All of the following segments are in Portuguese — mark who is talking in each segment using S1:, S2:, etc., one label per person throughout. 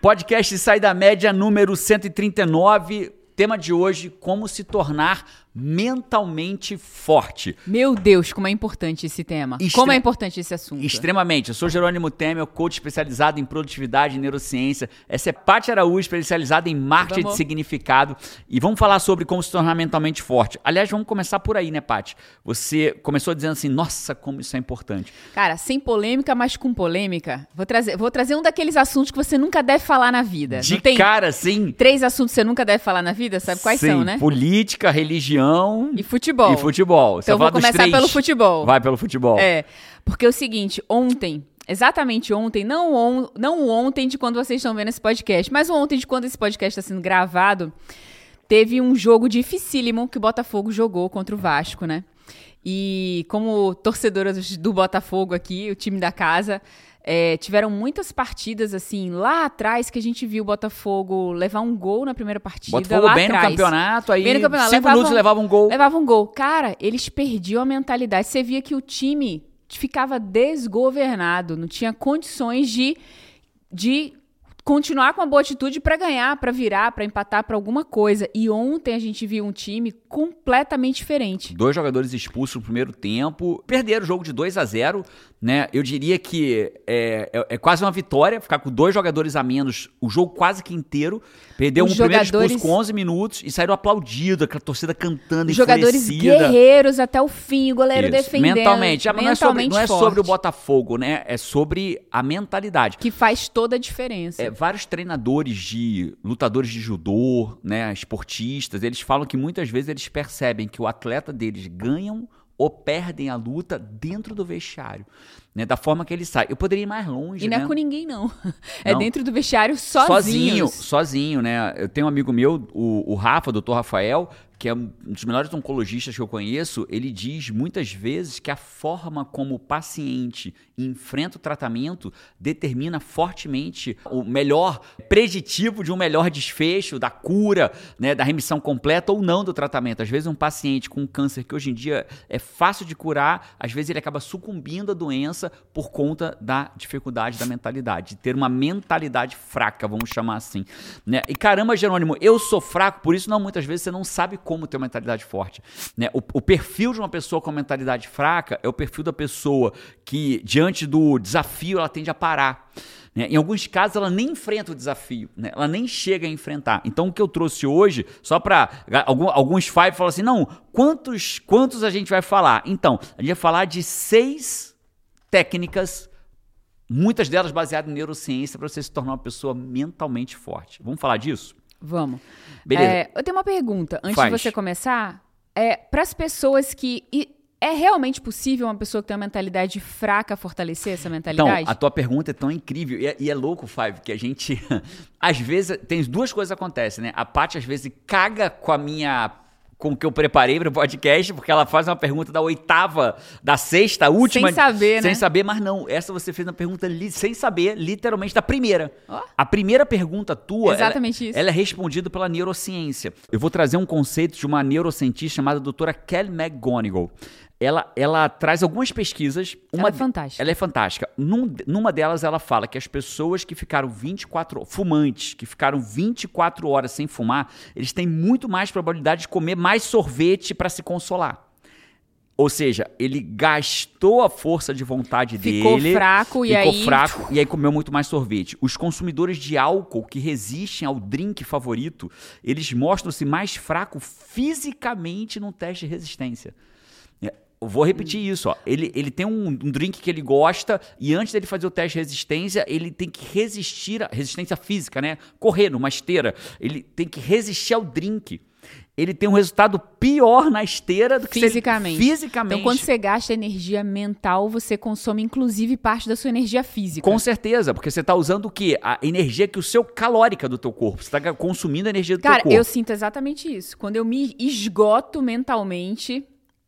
S1: Podcast Sai da Média número 139. Tema de hoje: como se tornar mentalmente forte.
S2: Meu Deus, como é importante esse tema.
S1: Extre-
S2: Como é importante esse assunto.
S1: Extremamente. Eu sou Jerônimo Temer, coach especializado em produtividade e neurociência. Essa é Paty Araújo, especializada em marketing
S2: Vamos.
S1: de significado. E vamos falar sobre como se tornar mentalmente forte. Aliás, vamos começar por aí, né, Paty? Você começou dizendo assim, nossa, como isso é importante.
S2: Cara, sem polêmica, mas com polêmica, vou trazer, vou trazer um daqueles assuntos que você nunca deve falar na vida.
S1: De
S2: Não tem
S1: cara, assim...
S2: três assuntos que você nunca deve falar na vida? Sabe quais
S1: sim,
S2: são, né?
S1: Política, religião
S2: E futebol.
S1: e futebol.
S2: Então vou começar pelo futebol.
S1: Vai pelo futebol.
S2: É, porque é o seguinte, ontem, exatamente ontem, não, on, não ontem de quando vocês estão vendo esse podcast, mas ontem de quando esse podcast está sendo gravado, teve um jogo dificílimo que o Botafogo jogou contra o Vasco, né? E como torcedora do- do Botafogo aqui, o time da casa, é, tiveram muitas partidas assim lá atrás que a gente viu o Botafogo levar um gol na primeira partida.
S1: Botafogo
S2: lá
S1: bem no
S2: atrás.
S1: campeonato, aí
S2: Bem no campeonato,
S1: cinco
S2: levavam-
S1: minutos levava um gol.
S2: Levava um gol. Cara, eles perdiam a mentalidade. Você via que o time ficava desgovernado, não tinha condições de, de continuar com a boa atitude para ganhar, para virar, para empatar, para alguma coisa. E ontem a gente viu um time completamente diferente.
S1: Dois jogadores expulsos no primeiro tempo. Perderam o jogo de 2 a 0 né? Eu diria que é, é- é quase uma vitória ficar com dois jogadores a menos o jogo quase que inteiro. Perdeu
S2: Os
S1: um primeiro
S2: jogadores-
S1: expulso com 11 minutos e saíram aplaudidos, aquela torcida cantando,
S2: Os jogadores guerreiros até o fim, o goleiro
S1: Isso.
S2: defendendo.
S1: Mentalmente. Ah, mas não é sobre,
S2: mentalmente
S1: não é sobre o Botafogo, né? É sobre a mentalidade.
S2: Que faz toda a diferença.
S1: É, vários treinadores de lutadores de judô, né, esportistas, eles falam que muitas vezes eles percebem que o atleta deles ganham ou perdem a luta dentro do vestiário, né, da forma que ele sai. Eu poderia ir mais longe,
S2: E não
S1: né?
S2: é com ninguém, não. É
S1: Não.
S2: dentro do vestiário
S1: sozinho,
S2: sozinhos.
S1: sozinho, né? Eu tenho um amigo meu, o, o Rafa, o doutor Rafael, que é um dos melhores oncologistas que eu conheço, ele diz muitas vezes que a forma como o paciente enfrenta o tratamento determina fortemente o melhor preditivo de um melhor desfecho, da cura, né, da remissão completa ou não do tratamento. Às vezes um paciente com câncer que hoje em dia é fácil de curar, às vezes ele acaba sucumbindo à doença por conta da dificuldade da mentalidade, de ter uma mentalidade fraca, vamos chamar assim. Né? E caramba, Jerônimo, eu sou fraco, por isso não muitas vezes você não sabe como ter uma mentalidade forte. Né? O, o perfil de uma pessoa com mentalidade fraca é o perfil da pessoa que, diante do desafio, ela tende a parar. né? Em alguns casos, ela nem enfrenta o desafio, né? ela nem chega a enfrentar. Então, o que eu trouxe hoje, só para. Alguns five falam assim: não, quantos, quantos a gente vai falar? Então, a gente vai falar de seis técnicas muitas delas baseadas em neurociência para você se tornar uma pessoa mentalmente forte. Vamos falar disso?
S2: Vamos.
S1: Beleza.
S2: É, eu tenho uma pergunta. Antes
S1: Faz.
S2: de você começar, é, para as pessoas que. é realmente possível uma pessoa que tem uma mentalidade fraca fortalecer essa
S1: Então,
S2: mentalidade?
S1: a tua pergunta é tão incrível e é, e é louco, Five, que a gente às vezes tem duas coisas que acontecem, né? A Paty às vezes caga com a minha com o que eu preparei para o podcast, porque ela faz uma pergunta da oitava, da sexta, última.
S2: Sem saber,
S1: Sem
S2: né?
S1: saber, mas não. Essa você fez uma pergunta sem saber, literalmente, da primeira.
S2: Ó.
S1: A primeira pergunta tua.
S2: Exatamente
S1: ela,
S2: isso.
S1: Ela é respondida pela neurociência. Eu vou trazer um conceito de uma neurocientista chamada doutora Kelly McGonigal. Ela, ela traz algumas pesquisas. Uma,
S2: Ela é fantástica.
S1: Ela é fantástica. Num- numa delas, ela fala que as pessoas que ficaram 24 horas, fumantes, que ficaram 24 horas sem fumar, eles têm muito mais probabilidade de comer mais sorvete para se consolar. Ou seja, ele gastou a força de vontade
S2: Ficou
S1: dele.
S2: fraco e
S1: ficou
S2: aí-
S1: fraco e aí comeu muito mais sorvete. Os consumidores de álcool que resistem ao drink favorito, eles mostram-se mais fracos fisicamente num teste de resistência. Vou repetir isso, ó. Ele, ele tem um, um drink que ele gosta e antes dele fazer o teste de resistência, ele tem que resistir, a resistência física, né? Correr numa esteira. Ele tem que resistir ao drink. Ele tem um resultado pior na esteira do que se ele-
S2: Fisicamente.
S1: fisicamente.
S2: Então, quando você gasta energia mental, você consome inclusive parte da sua energia física.
S1: Com certeza, porque você está usando o quê? A energia que o seu calórica do teu corpo. Você está consumindo a energia do
S2: Cara,
S1: teu corpo.
S2: eu sinto exatamente isso. Quando eu me esgoto mentalmente,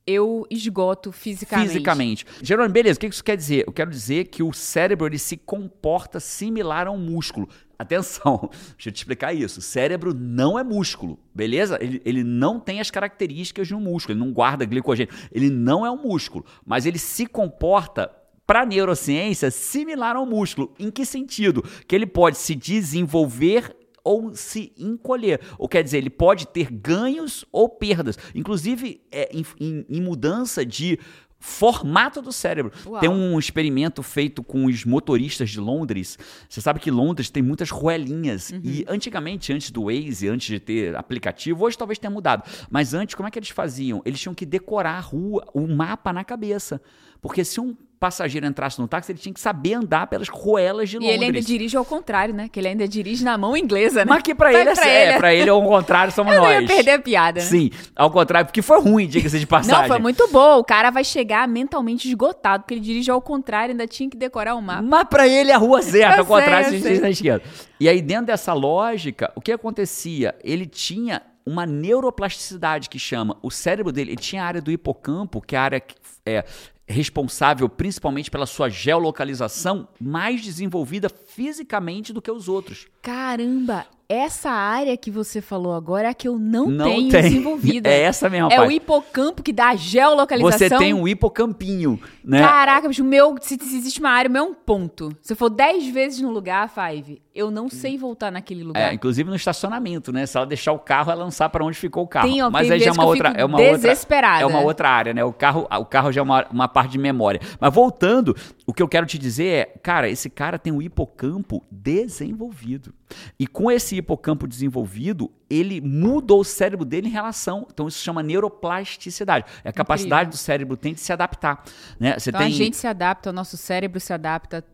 S2: eu esgoto fisicamente.
S1: Fisicamente. Jerônimo, beleza, o que isso quer dizer? Eu quero dizer que o cérebro ele se comporta similar a um músculo. Atenção, deixa eu te explicar isso. O cérebro não é músculo, beleza? Ele, ele não tem as características de um músculo, ele não guarda glicogênio. Ele não é um músculo, mas ele se comporta para neurociência similar ao músculo. Em que sentido? Que ele pode se desenvolver ou se encolher. Ou quer dizer, ele pode ter ganhos ou perdas. Inclusive, é, em, em, em mudança de formato do cérebro. Uau. Tem um experimento feito com os motoristas de Londres. Você sabe que Londres tem muitas ruelinhas. Uhum. E antigamente, antes do Waze, antes de ter aplicativo, hoje talvez tenha mudado. Mas antes, como é que eles faziam? Eles tinham que decorar a rua, o mapa na cabeça. Porque se um passageiro entrasse no táxi, ele tinha que saber andar pelas ruelas de Londres.
S2: E ele ainda dirige ao contrário, né? Que ele ainda dirige na mão inglesa, né?
S1: Mas que pra, ele, pra é, ele, é, pra ele ao contrário somos
S2: Eu
S1: nós.
S2: Eu ia perder a piada, né?
S1: Sim, ao contrário, porque foi ruim, diga-se de passagem.
S2: Não, foi muito bom. O cara vai chegar mentalmente esgotado, porque ele dirige ao contrário, ainda tinha que decorar o mapa.
S1: Mas pra ele é a rua certa, ao contrário, se a gente na esquerda. E aí, dentro dessa lógica, o que acontecia? Ele tinha uma neuroplasticidade que chama. O cérebro dele, ele tinha a área do hipocampo, que é a área que é, responsável principalmente pela sua geolocalização, mais desenvolvida fisicamente do que os outros.
S2: Caramba, essa área que você falou agora é a que eu não, não tenho tem. desenvolvida.
S1: É essa mesmo,
S2: É o hipocampo que dá a geolocalização.
S1: Você tem um hipocampinho, né?
S2: Caraca, bicho, o meu, se, se, existe uma área, o meu é um ponto. Se eu for 10 vezes no lugar, Five, eu não sei voltar naquele lugar.
S1: É, inclusive no estacionamento, né? Se ela deixar o carro, é lançar para onde ficou o carro.
S2: Tem, ó,
S1: Mas
S2: tem
S1: aí já é uma outra, é uma
S2: desesperada.
S1: outra, é uma outra área, né? O carro, o carro já é uma, uma parte de memória. Mas voltando, o que eu quero te dizer é, cara, esse cara tem um hipocampo desenvolvido. E com esse hipocampo desenvolvido, ele mudou o cérebro dele em relação. Então, isso chama neuroplasticidade. É a capacidade Incrível. do cérebro tem de se adaptar. Né?
S2: Você então, tem... a gente se adapta, o nosso cérebro se adapta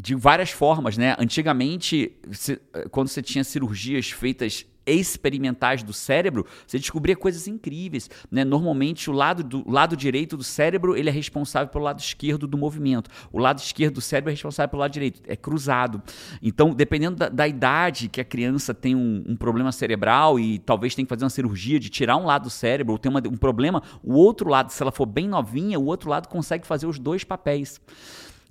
S1: de várias formas, né? Antigamente, quando você tinha cirurgias feitas experimentais do cérebro, você descobria coisas incríveis. Né? Normalmente, o lado, do, lado direito do cérebro ele é responsável pelo lado esquerdo do movimento. O lado esquerdo do cérebro é responsável pelo lado direito. É cruzado. Então, dependendo da, da idade que a criança tem um, um, problema cerebral e talvez tenha que fazer uma cirurgia de tirar um lado do cérebro ou tem uma, um problema, o outro lado, se ela for bem novinha, o outro lado consegue fazer os dois papéis.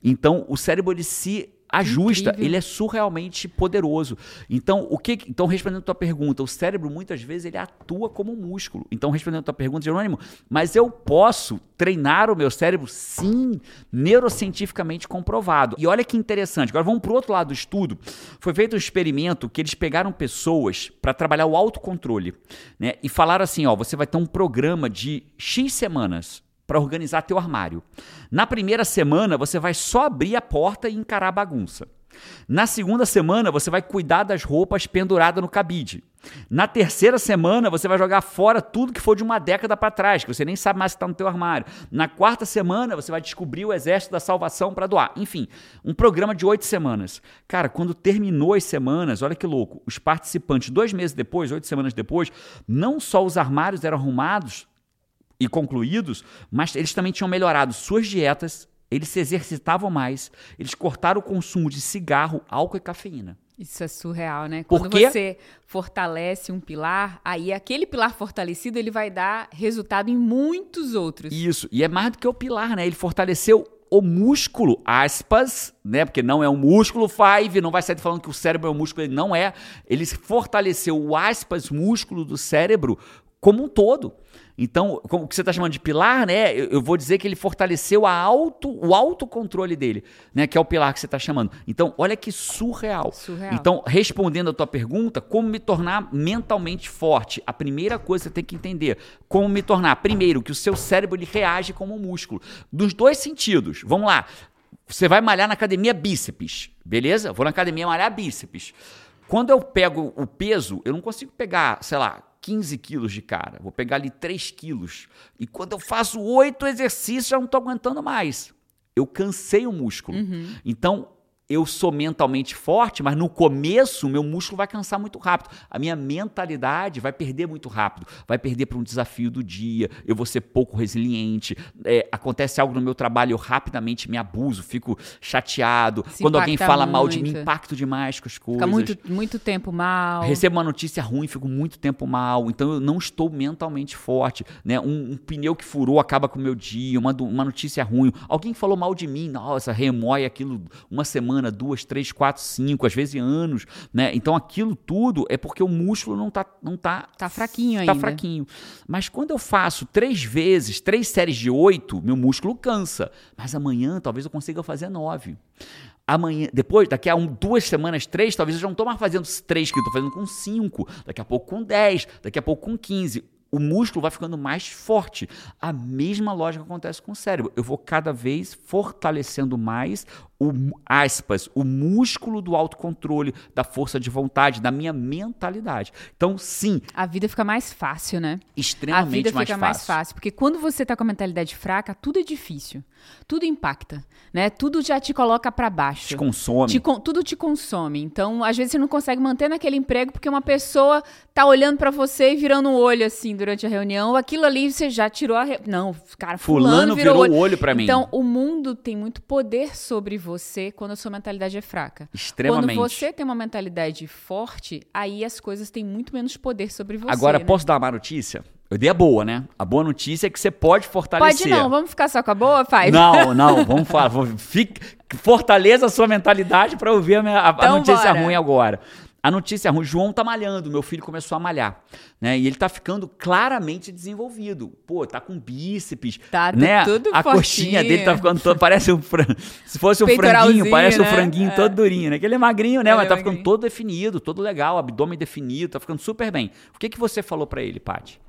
S1: Então, o cérebro ele se ajusta, Incrível. ele é surrealmente poderoso. Então, o que, então respondendo a tua pergunta, o cérebro muitas vezes ele atua como um músculo. Então, respondendo a tua pergunta, Jerônimo, mas eu posso treinar o meu cérebro? Sim, neurocientificamente comprovado. E olha que interessante. Agora vamos para o outro lado do estudo. Foi feito um experimento que eles pegaram pessoas para trabalhar o autocontrole, né? E falaram assim, ó, você vai ter um programa de X semanas para organizar teu armário. Na primeira semana, você vai só abrir a porta e encarar a bagunça. Na segunda semana, você vai cuidar das roupas penduradas no cabide. Na terceira semana, você vai jogar fora tudo que for de uma década para trás, que você nem sabe mais se está no teu armário. Na quarta semana, você vai descobrir o exército da salvação para doar. Enfim, um programa de oito semanas. Cara, quando terminou as semanas, olha que louco, os participantes, dois meses depois, oito semanas depois, não só os armários eram arrumados, e concluídos, mas eles também tinham melhorado suas dietas, eles se exercitavam mais, eles cortaram o consumo de cigarro, álcool e cafeína.
S2: Isso é surreal, né? Quando você fortalece um pilar, aí aquele pilar fortalecido ele vai dar resultado em muitos outros.
S1: Isso, e é mais do que o pilar, né? Ele fortaleceu o músculo, aspas, né? Porque não é um músculo, Five, não vai sair falando que o cérebro é um músculo, ele não é. Ele fortaleceu o aspas músculo do cérebro como um todo. Então, o que você está chamando de pilar, né? Eu, eu, vou dizer que ele fortaleceu a auto, o autocontrole dele, né? Que é o pilar que você está chamando. Então, olha que surreal. surreal. Então, respondendo a tua pergunta, como me tornar mentalmente forte? A primeira coisa que você tem que entender, como me tornar? Primeiro, que o seu cérebro ele reage como um músculo. Dos dois sentidos. Vamos lá. Você vai malhar na academia bíceps, beleza? Vou na academia malhar bíceps. Quando eu pego o peso, eu não consigo pegar, sei lá, 15 quilos de cara, vou pegar ali 3 quilos. E quando eu faço oito exercícios, já não estou aguentando mais. Eu cansei o músculo. Uhum. Então, eu sou mentalmente forte, mas no começo o meu músculo vai cansar muito rápido. A minha mentalidade vai perder muito rápido. Vai perder para um desafio do dia. Eu vou ser pouco resiliente. É, acontece algo no meu trabalho, eu rapidamente me abuso, fico chateado. Se Quando alguém fala muito. mal de mim, impacto demais com as coisas.
S2: Fica muito, muito tempo mal.
S1: Recebo uma notícia ruim, fico muito tempo mal. Então eu não estou mentalmente forte. Né? Um, um pneu que furou acaba com o meu dia. Uma, uma notícia ruim. Alguém falou mal de mim, nossa, remói aquilo uma semana semana, duas, três, quatro, cinco, às vezes anos, né? Então aquilo tudo é porque o músculo não tá, não tá,
S2: Tá fraquinho
S1: tá
S2: ainda.
S1: fraquinho. Mas quando eu faço três vezes, três séries de oito, meu músculo cansa. Mas amanhã talvez eu consiga fazer nove. Amanhã, depois, daqui a um, duas semanas, três, talvez eu já não estou mais fazendo três, que eu estou fazendo com cinco, daqui a pouco com dez, daqui a pouco com quinze. O músculo vai ficando mais forte. A mesma lógica acontece com o cérebro. Eu vou cada vez fortalecendo mais o aspas, o músculo do autocontrole, da força de vontade, da minha mentalidade. Então, sim,
S2: A vida fica mais fácil, né? A
S1: extremamente
S2: vida
S1: mais
S2: fica
S1: fácil.
S2: mais fácil. Porque quando você tá com a mentalidade fraca, tudo é difícil. Tudo impacta, né? Tudo já te coloca pra baixo.
S1: Te consome.
S2: Te tudo te consome. Então, às vezes, você não consegue manter naquele emprego porque uma pessoa tá olhando pra você e virando um olho assim durante a reunião. Aquilo ali você já tirou a. Re... Não, cara, fulano,
S1: Fulano
S2: virou,
S1: virou
S2: olho.
S1: o olho pra mim.
S2: Então, o mundo tem muito poder sobre você quando a sua mentalidade é fraca.
S1: Extremamente.
S2: Quando você tem uma mentalidade forte, aí as coisas têm muito menos poder sobre você.
S1: Agora,
S2: né?
S1: posso dar uma má notícia? Eu dei a boa, né? A boa notícia é que você pode fortalecer.
S2: Pode não, vamos ficar só com a boa, Five?
S1: Não, não, vamos falar. vou- Fique, fortaleça a sua mentalidade para ouvir a, minha- a- a
S2: Então
S1: notícia
S2: bora.
S1: ruim agora. A notícia ruim, João tá malhando, meu filho começou a malhar, né? E ele tá ficando claramente desenvolvido. Pô, tá com bíceps,
S2: Tá
S1: né?
S2: tudo
S1: a coxinha
S2: fortinho.
S1: dele tá ficando todo, parece um fran... se fosse um franguinho, parece um
S2: né?
S1: franguinho
S2: É.
S1: todo durinho, né? Que ele é magrinho, né?
S2: Ele
S1: Mas
S2: é
S1: tá ficando
S2: magrinho.
S1: todo definido, todo legal, abdômen definido, tá ficando super bem. O que que você falou pra ele, Paty?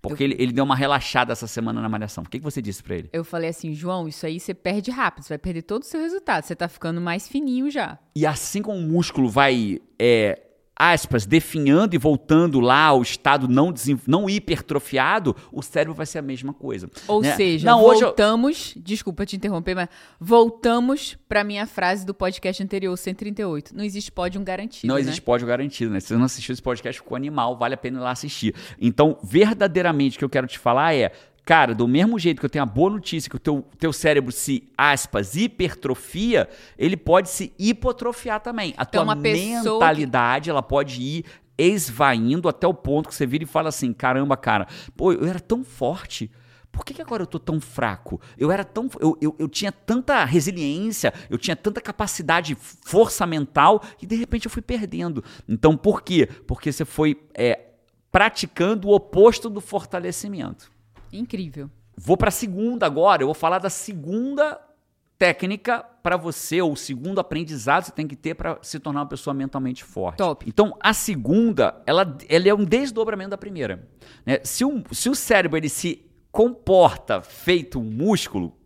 S1: Porque ele, ele deu uma relaxada essa semana na malhação. O que que você disse pra ele?
S2: Eu falei assim, João, isso aí você perde rápido, você vai perder todo o seu resultado. Você tá ficando mais fininho já.
S1: E assim como o músculo vai, é, aspas, definhando e voltando lá ao estado não, não hipertrofiado, o cérebro vai ser a mesma coisa.
S2: Ou
S1: né?
S2: seja,
S1: não, hoje eu-
S2: voltamos, desculpa te interromper, mas voltamos pra minha frase do podcast anterior, 138. Não existe pódio garantido,
S1: Não
S2: né?
S1: existe pódio garantido, né? Se você não assistiu esse podcast, ficou animal, vale a pena ir lá assistir. Então, verdadeiramente, o que eu quero te falar é, cara, do mesmo jeito que eu tenho a boa notícia que o teu, teu cérebro se, aspas, hipertrofia, ele pode se hipotrofiar também. A
S2: Então,
S1: tua
S2: uma pessoa que-
S1: mentalidade, ela pode ir esvaindo até o ponto que você vira e fala assim, caramba, cara, pô, eu era tão forte... Por que, que agora eu tô tão fraco? Eu era tão. Eu, eu, eu tinha tanta resiliência, eu tinha tanta capacidade, força mental, e de repente eu fui perdendo. Então, por quê? Porque você foi é, praticando o oposto do fortalecimento.
S2: Incrível.
S1: Vou para a segunda agora, eu vou falar da segunda técnica para você, ou o segundo aprendizado que você tem que ter para se tornar uma pessoa mentalmente forte.
S2: Top.
S1: Então, a segunda, ela, ela é um desdobramento da primeira. né? Se, o, se o cérebro ele se comporta feito um músculo,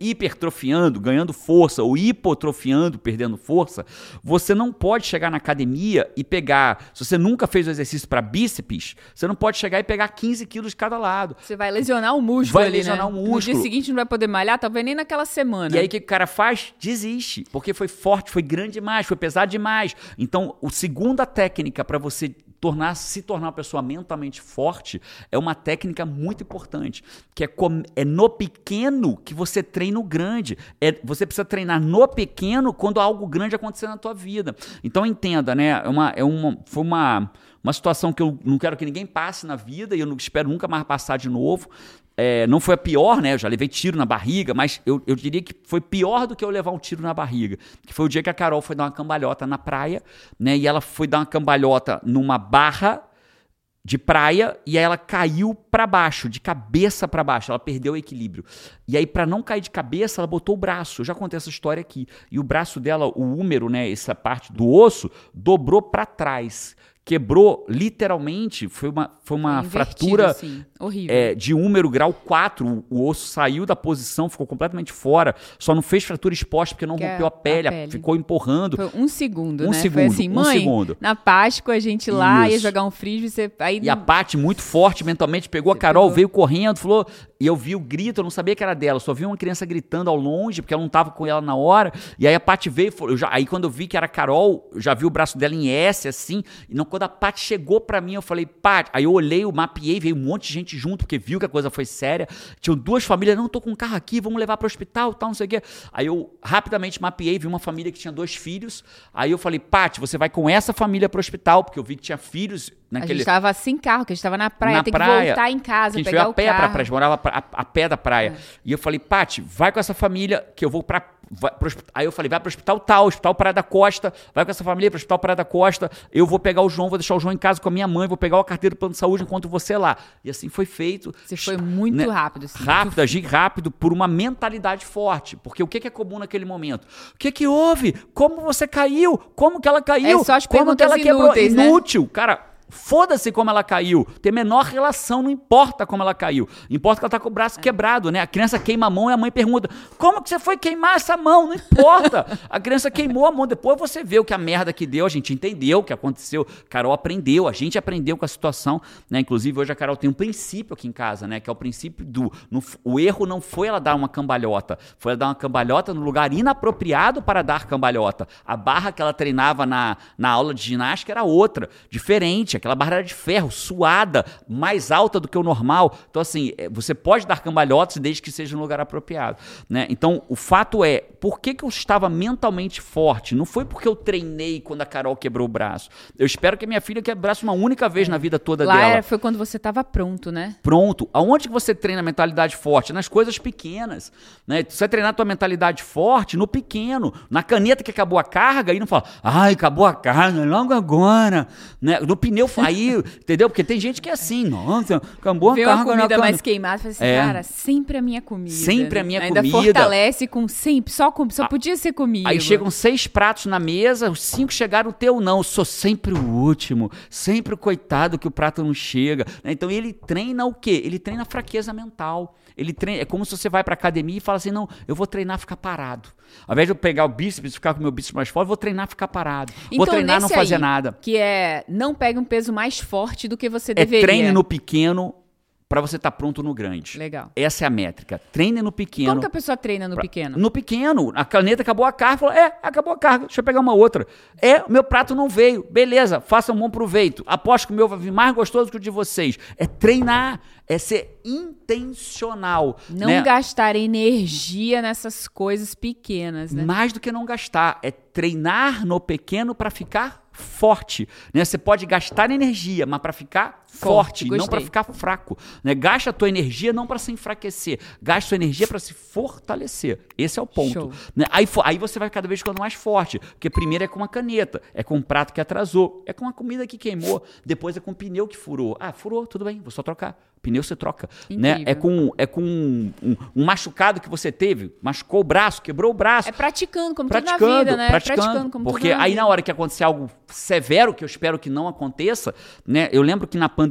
S1: hipertrofiando, ganhando força, ou hipotrofiando, perdendo força, você não pode chegar na academia e pegar. Se você nunca fez o exercício para bíceps, você não pode chegar e pegar 15 quilos de cada lado.
S2: Você vai lesionar o músculo
S1: Vai
S2: ali,
S1: lesionar
S2: né?
S1: o
S2: No dia
S1: músculo.
S2: seguinte não vai poder malhar, talvez nem naquela semana.
S1: E aí o que o cara faz? Desiste, porque foi forte, foi grande demais, foi pesado demais. Então, a segunda técnica para você tornar, se tornar uma pessoa mentalmente forte é uma técnica muito importante, que é, com- é no pequeno que você treina o grande. É, você precisa treinar no pequeno quando algo grande acontecer na tua vida. Então entenda, né? É uma, é uma, foi uma, uma situação que eu não quero que ninguém passe na vida e eu não espero nunca mais passar de novo. É, não foi a pior, né? Eu já levei tiro na barriga, mas eu, eu diria que foi pior do que eu levar um tiro na barriga. Que foi o dia que a Carol foi dar uma cambalhota na praia, né? E ela foi dar uma cambalhota numa barra de praia e aí ela caiu pra baixo, de cabeça pra baixo, ela perdeu o equilíbrio. E aí pra não cair de cabeça, ela botou o braço. Eu já contei essa história aqui. E o braço dela, o úmero, né, essa parte do osso, dobrou pra trás. Quebrou literalmente, foi uma foi uma
S2: Invertido,
S1: fratura
S2: assim. Horrível.
S1: é, de húmero grau 4, o, osso saiu da posição, ficou completamente fora, só não fez fratura exposta porque não
S2: Que é
S1: rompeu a pele,
S2: a pele.
S1: ficou empurrando.
S2: Foi um segundo,
S1: Um
S2: né?
S1: segundo,
S2: Foi assim,
S1: um
S2: mãe,
S1: segundo.
S2: na Páscoa a gente lá ia
S1: Isso.
S2: jogar um frisbee, você... Aí
S1: E a Paty, muito forte mentalmente, pegou a
S2: Você
S1: Carol,
S2: pegou.
S1: veio correndo, falou. E eu vi o grito, eu não sabia que era dela, só vi uma criança gritando ao longe, porque ela não tava com ela na hora. E aí a Paty veio, já- aí quando eu vi que era a Carol, eu já vi o braço dela em S, assim. E não, quando a Paty chegou pra mim, eu falei, Paty. Aí eu olhei, eu mapeei, veio um monte de gente junto, porque viu que a coisa foi séria. Tinham duas famílias, não, tô com um carro aqui, vamos levar pro hospital, tal, não sei o quê. Aí eu rapidamente mapeei, vi uma família que tinha dois filhos. Aí eu falei, Paty, você vai com essa família pro hospital, porque eu vi que tinha filhos
S2: a
S1: naquele.
S2: gente tava sem carro, que a gente tava na praia,
S1: Na
S2: tem
S1: praia,
S2: que voltar em casa,
S1: que a gente
S2: pegar
S1: veio a
S2: o
S1: pé pra
S2: carro. É.
S1: praia, a gente morava a, a pé da praia. E eu falei, Pati, vai com essa família que eu vou pra, vai pro aí eu falei, vai pro hospital tal, hospital Praia da Costa, vai com essa família pro hospital Praia da Costa, eu vou pegar o João, vou deixar o João em casa com a minha mãe, vou pegar o carteiro do plano de saúde enquanto você lá. E assim foi feito.
S2: Você foi muito
S1: Né?
S2: rápido. Assim,
S1: Rápido, agir rápido por uma mentalidade forte. Porque o que é comum naquele momento? O que que houve? Como você caiu? Como que ela caiu?
S2: É só as
S1: Como que ela
S2: inúteis, né?
S1: Inútil. Cara, foda-se como ela caiu. Tem menor relação, não importa como ela caiu. Importa que ela tá com o braço quebrado, né? A criança queima a mão e a mãe pergunta: como que você foi queimar essa mão? Não importa. A criança queimou a mão. Depois você vê o que a merda que deu, a gente entendeu o que aconteceu. Carol aprendeu, a gente aprendeu com a situação, né? Inclusive, hoje a Carol tem um princípio aqui em casa, né? Que é o princípio do. no- o erro não foi ela dar uma cambalhota, foi ela dar uma cambalhota no lugar inapropriado para dar cambalhota. A barra que ela treinava na, na aula de ginástica era outra, diferente. Aquela barra era de ferro, suada, mais alta do que o normal. Então, assim, é, você pode dar cambalhotas desde que seja no lugar apropriado. Né? Então, o fato é, por que, que eu estava mentalmente forte? Não foi porque eu treinei quando a Carol quebrou o braço. Eu espero que a minha filha quebre o braço uma única vez na vida toda
S2: Lá
S1: dela.
S2: era- foi quando você tava pronto, né?
S1: Pronto. Aonde que você treina a mentalidade forte? Nas coisas pequenas. Né? Você vai treinar a tua mentalidade forte no pequeno. Na caneta que acabou a carga, aí não fala, ai, acabou a carga, logo agora. Né? No pneu, aí, entendeu? Porque tem gente que é assim, nossa, acabou a
S2: Vê
S1: na
S2: comida mais queimada, fala assim,
S1: É.
S2: cara, sempre a minha comida.
S1: Sempre a minha
S2: Ainda
S1: comida.
S2: fortalece com sempre, só, com, só podia ser comigo.
S1: Aí chegam seis pratos na mesa, os cinco chegaram, o teu não. Eu sou sempre o último, sempre o coitado que o prato não chega. né? Então ele treina o quê? Ele treina a fraqueza mental. Ele treina, é como se você vai pra academia e fala assim: não, eu vou treinar ficar parado. Ao invés de eu pegar o bíceps e ficar com o meu bíceps mais forte, eu vou treinar ficar parado. vou
S2: Então,
S1: treinar não fazer
S2: aí,
S1: nada.
S2: Que é, não pegue um peso mais forte do que você
S1: É
S2: deveria.
S1: treine no pequeno pra você estar pronto no grande.
S2: Legal.
S1: Essa é a métrica. Treine no pequeno.
S2: Como que a pessoa treina no
S1: Pra-
S2: pequeno?
S1: No pequeno, a caneta acabou a carga, falou, é, acabou a carga, deixa eu pegar uma outra. É, meu prato não veio, beleza, faça um bom proveito. Aposto que o meu vai vir mais gostoso que o de vocês. É treinar, é ser intencional.
S2: Não
S1: né?
S2: gastar energia nessas coisas pequenas, né?
S1: Mais do que não gastar, é treinar no pequeno para ficar forte. Né? Você pode gastar energia, mas para ficar
S2: Forte,
S1: forte, não para ficar fraco. Né? Gasta a tua energia não para se enfraquecer, gasta a tua energia para se fortalecer. Esse é o ponto. Né? Aí, aí você vai cada vez ficando mais forte. Porque primeiro é com uma caneta, é com um prato que atrasou, é com uma comida que queimou, depois é com um pneu que furou. Ah, furou, tudo bem, vou só trocar. Pneu você troca. Né? É com, é com um, um- um machucado que você teve, machucou o braço, quebrou o braço.
S2: É praticando, como
S1: praticando,
S2: tudo na vida, né?
S1: praticando.
S2: como
S1: porque
S2: tudo na
S1: aí na hora que acontecer algo severo, que eu espero que não aconteça, né? Eu lembro que na pandemia,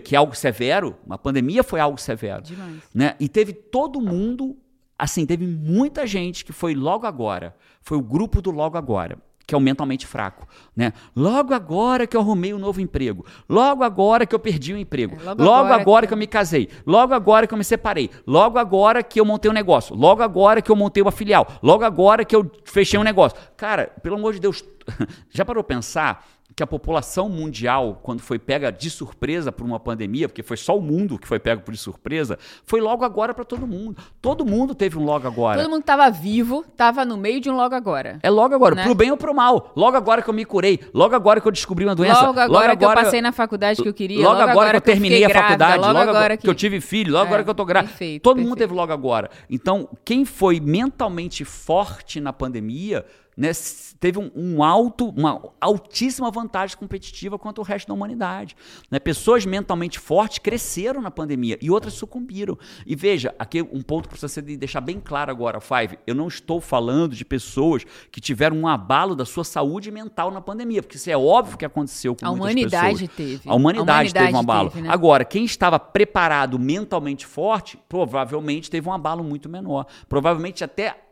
S1: que é algo severo, uma pandemia foi algo severo,
S2: Demais.
S1: né? E teve todo mundo, assim, teve muita gente que foi logo agora, foi o grupo do logo agora. Que é o mentalmente fraco, né? Logo agora que eu arrumei um novo emprego. Logo agora que eu perdi o emprego.
S2: É, logo
S1: logo
S2: agora
S1: agora
S2: que-
S1: que eu me casei. Logo agora que eu me separei. Logo agora que eu montei um negócio. Logo agora que eu montei uma filial. Logo agora que eu fechei um negócio. Cara, pelo amor de Deus, já parou pensar que a população mundial, quando foi pega de surpresa por uma pandemia, porque foi só o mundo que foi pego por de surpresa, foi logo agora pra todo mundo. Todo mundo teve um logo agora.
S2: Todo mundo que tava vivo, tava no meio de um logo agora.
S1: É logo agora,
S2: Né?
S1: pro bem ou pro mal. Logo agora que eu me curei. Logo agora que eu descobri uma doença.
S2: Logo agora que eu passei na faculdade que eu queria.
S1: Logo, agora, que eu terminei
S2: fiquei
S1: a
S2: grávida,
S1: faculdade,
S2: Logo,
S1: logo
S2: agora
S1: que... eu tive filho, logo
S2: É,
S1: agora que eu tô grávida.
S2: perfeito,
S1: Todo mundo
S2: perfeito.
S1: teve logo agora. Então, quem foi mentalmente forte na pandemia, né, teve um, um alto, uma altíssima vantagem competitiva quanto o resto da humanidade. né? Pessoas mentalmente fortes cresceram na pandemia e outras sucumbiram. E veja, aqui um ponto que precisa ser de deixar bem claro agora, Five. Eu não estou falando de pessoas que tiveram um abalo da sua saúde mental na pandemia, porque isso é óbvio que aconteceu com
S2: A
S1: muitas
S2: humanidade
S1: pessoas.
S2: teve.
S1: A humanidade, teve um
S2: humanidade
S1: abalo.
S2: teve, né?
S1: Agora, quem estava preparado mentalmente forte, provavelmente teve um abalo muito menor. Provavelmente até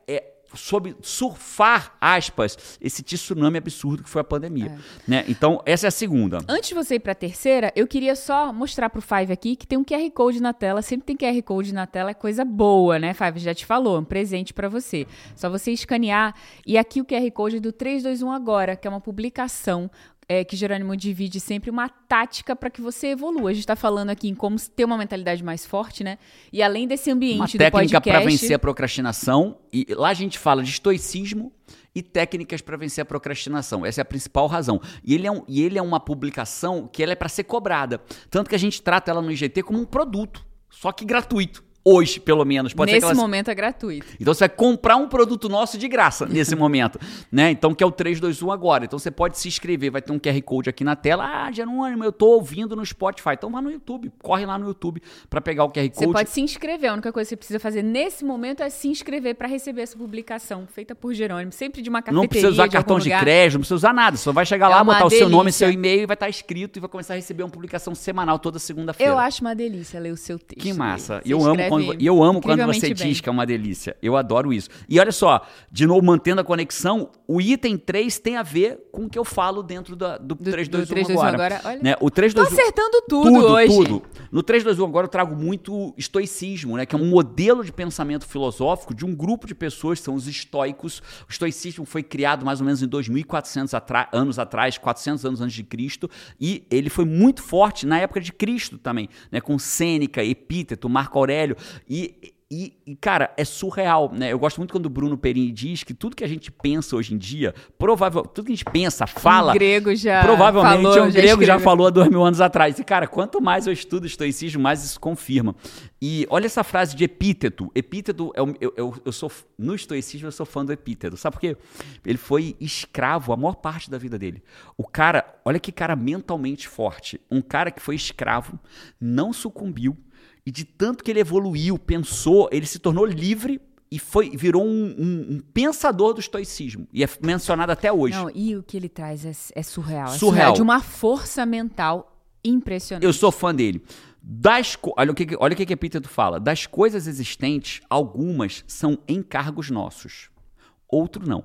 S1: soube surfar, aspas, esse tsunami absurdo que foi a pandemia. Né? Então, essa é a segunda.
S2: Antes de você ir pra terceira, eu queria só mostrar pro Five aqui que tem um QR Code na tela. Sempre tem QR Code na tela, é coisa boa, né, Five? Já te falou, é um presente pra você. Só você escanear. E aqui o QR Code é do 321 Agora, que é uma publicação é, que Jerônimo divide sempre uma tática para que você evolua. A gente tá falando aqui em como ter uma mentalidade mais forte, né? E além desse ambiente
S1: Uma
S2: do
S1: técnica para
S2: podcast...
S1: vencer a procrastinação. E lá a gente fala de estoicismo e técnicas para vencer a procrastinação. Essa é a principal razão. E ele é, um- e ele é uma publicação que ela é para ser cobrada. Tanto que a gente trata ela no IGT como um produto, só que gratuito. Hoje, pelo menos. Pode
S2: Nesse
S1: elas...
S2: momento é gratuito.
S1: Então você vai comprar um produto nosso de graça nesse momento, né? Então que é o 321 agora. Então você pode se inscrever, vai ter um QR Code aqui na tela. Ah, Jerônimo, eu tô ouvindo no Spotify. Então vá no YouTube, corre lá no YouTube para pegar o QR Code.
S2: Você pode se inscrever. A única coisa que você precisa fazer nesse momento é se inscrever para receber essa publicação feita por Jerônimo, sempre de uma cafeteria.
S1: Não precisa usar
S2: de
S1: cartão de crédito, não precisa usar nada. Só vai chegar
S2: É
S1: lá, botar o seu nome,
S2: delícia.
S1: seu e-mail e vai estar escrito e vai começar a receber uma publicação semanal toda segunda-feira.
S2: Eu acho uma delícia ler o seu texto.
S1: Que massa.
S2: Você
S1: eu amo quando, e eu amo quando você
S2: incrivelmente
S1: diz
S2: bem.
S1: que é uma delícia. Eu adoro isso. E olha só, de novo, mantendo a conexão, o item 3 tem a ver com o que eu falo dentro da, do,
S2: Do-
S1: 321
S2: do 321
S1: agora.
S2: agora, olha.
S1: Né? O
S2: Tô
S1: 321
S2: acertando tudo, hoje.
S1: tudo. No 321 agora eu trago muito estoicismo, né? Que é um modelo de pensamento filosófico de um grupo de pessoas, são os estoicos. O estoicismo foi criado mais ou menos em 2400 atra- anos atrás, 400 anos antes de Cristo, e ele foi muito forte na época de Cristo também, né? Com Sêneca, Epíteto, Marco Aurélio e e, e, cara, é surreal, né? Eu gosto muito quando o Bruno Perini diz que tudo que a gente pensa hoje em dia, provável, tudo que a gente pensa, fala,
S2: Um grego já
S1: Provavelmente
S2: falou,
S1: um grego já
S2: escreveu.
S1: falou há dois mil anos atrás. E, cara, quanto mais eu estudo estoicismo, mais isso confirma. E olha essa frase de epíteto. Epíteto, é o- eu, eu, eu sou, no estoicismo, eu sou fã do epíteto. Sabe por quê? Ele foi escravo a maior parte da vida dele. O cara, olha que cara mentalmente forte. Um cara que foi escravo, não sucumbiu, e de tanto que ele evoluiu, pensou, ele se tornou livre e foi, virou um, um- um pensador do estoicismo. E é mencionado até hoje.
S2: Não, e o que ele traz é, é surreal. É
S1: Surreal.
S2: De uma força mental impressionante.
S1: Eu sou fã dele. Das olha o que, olha o que, que Epíteto fala. Das coisas existentes, algumas são encargos nossos, outro não.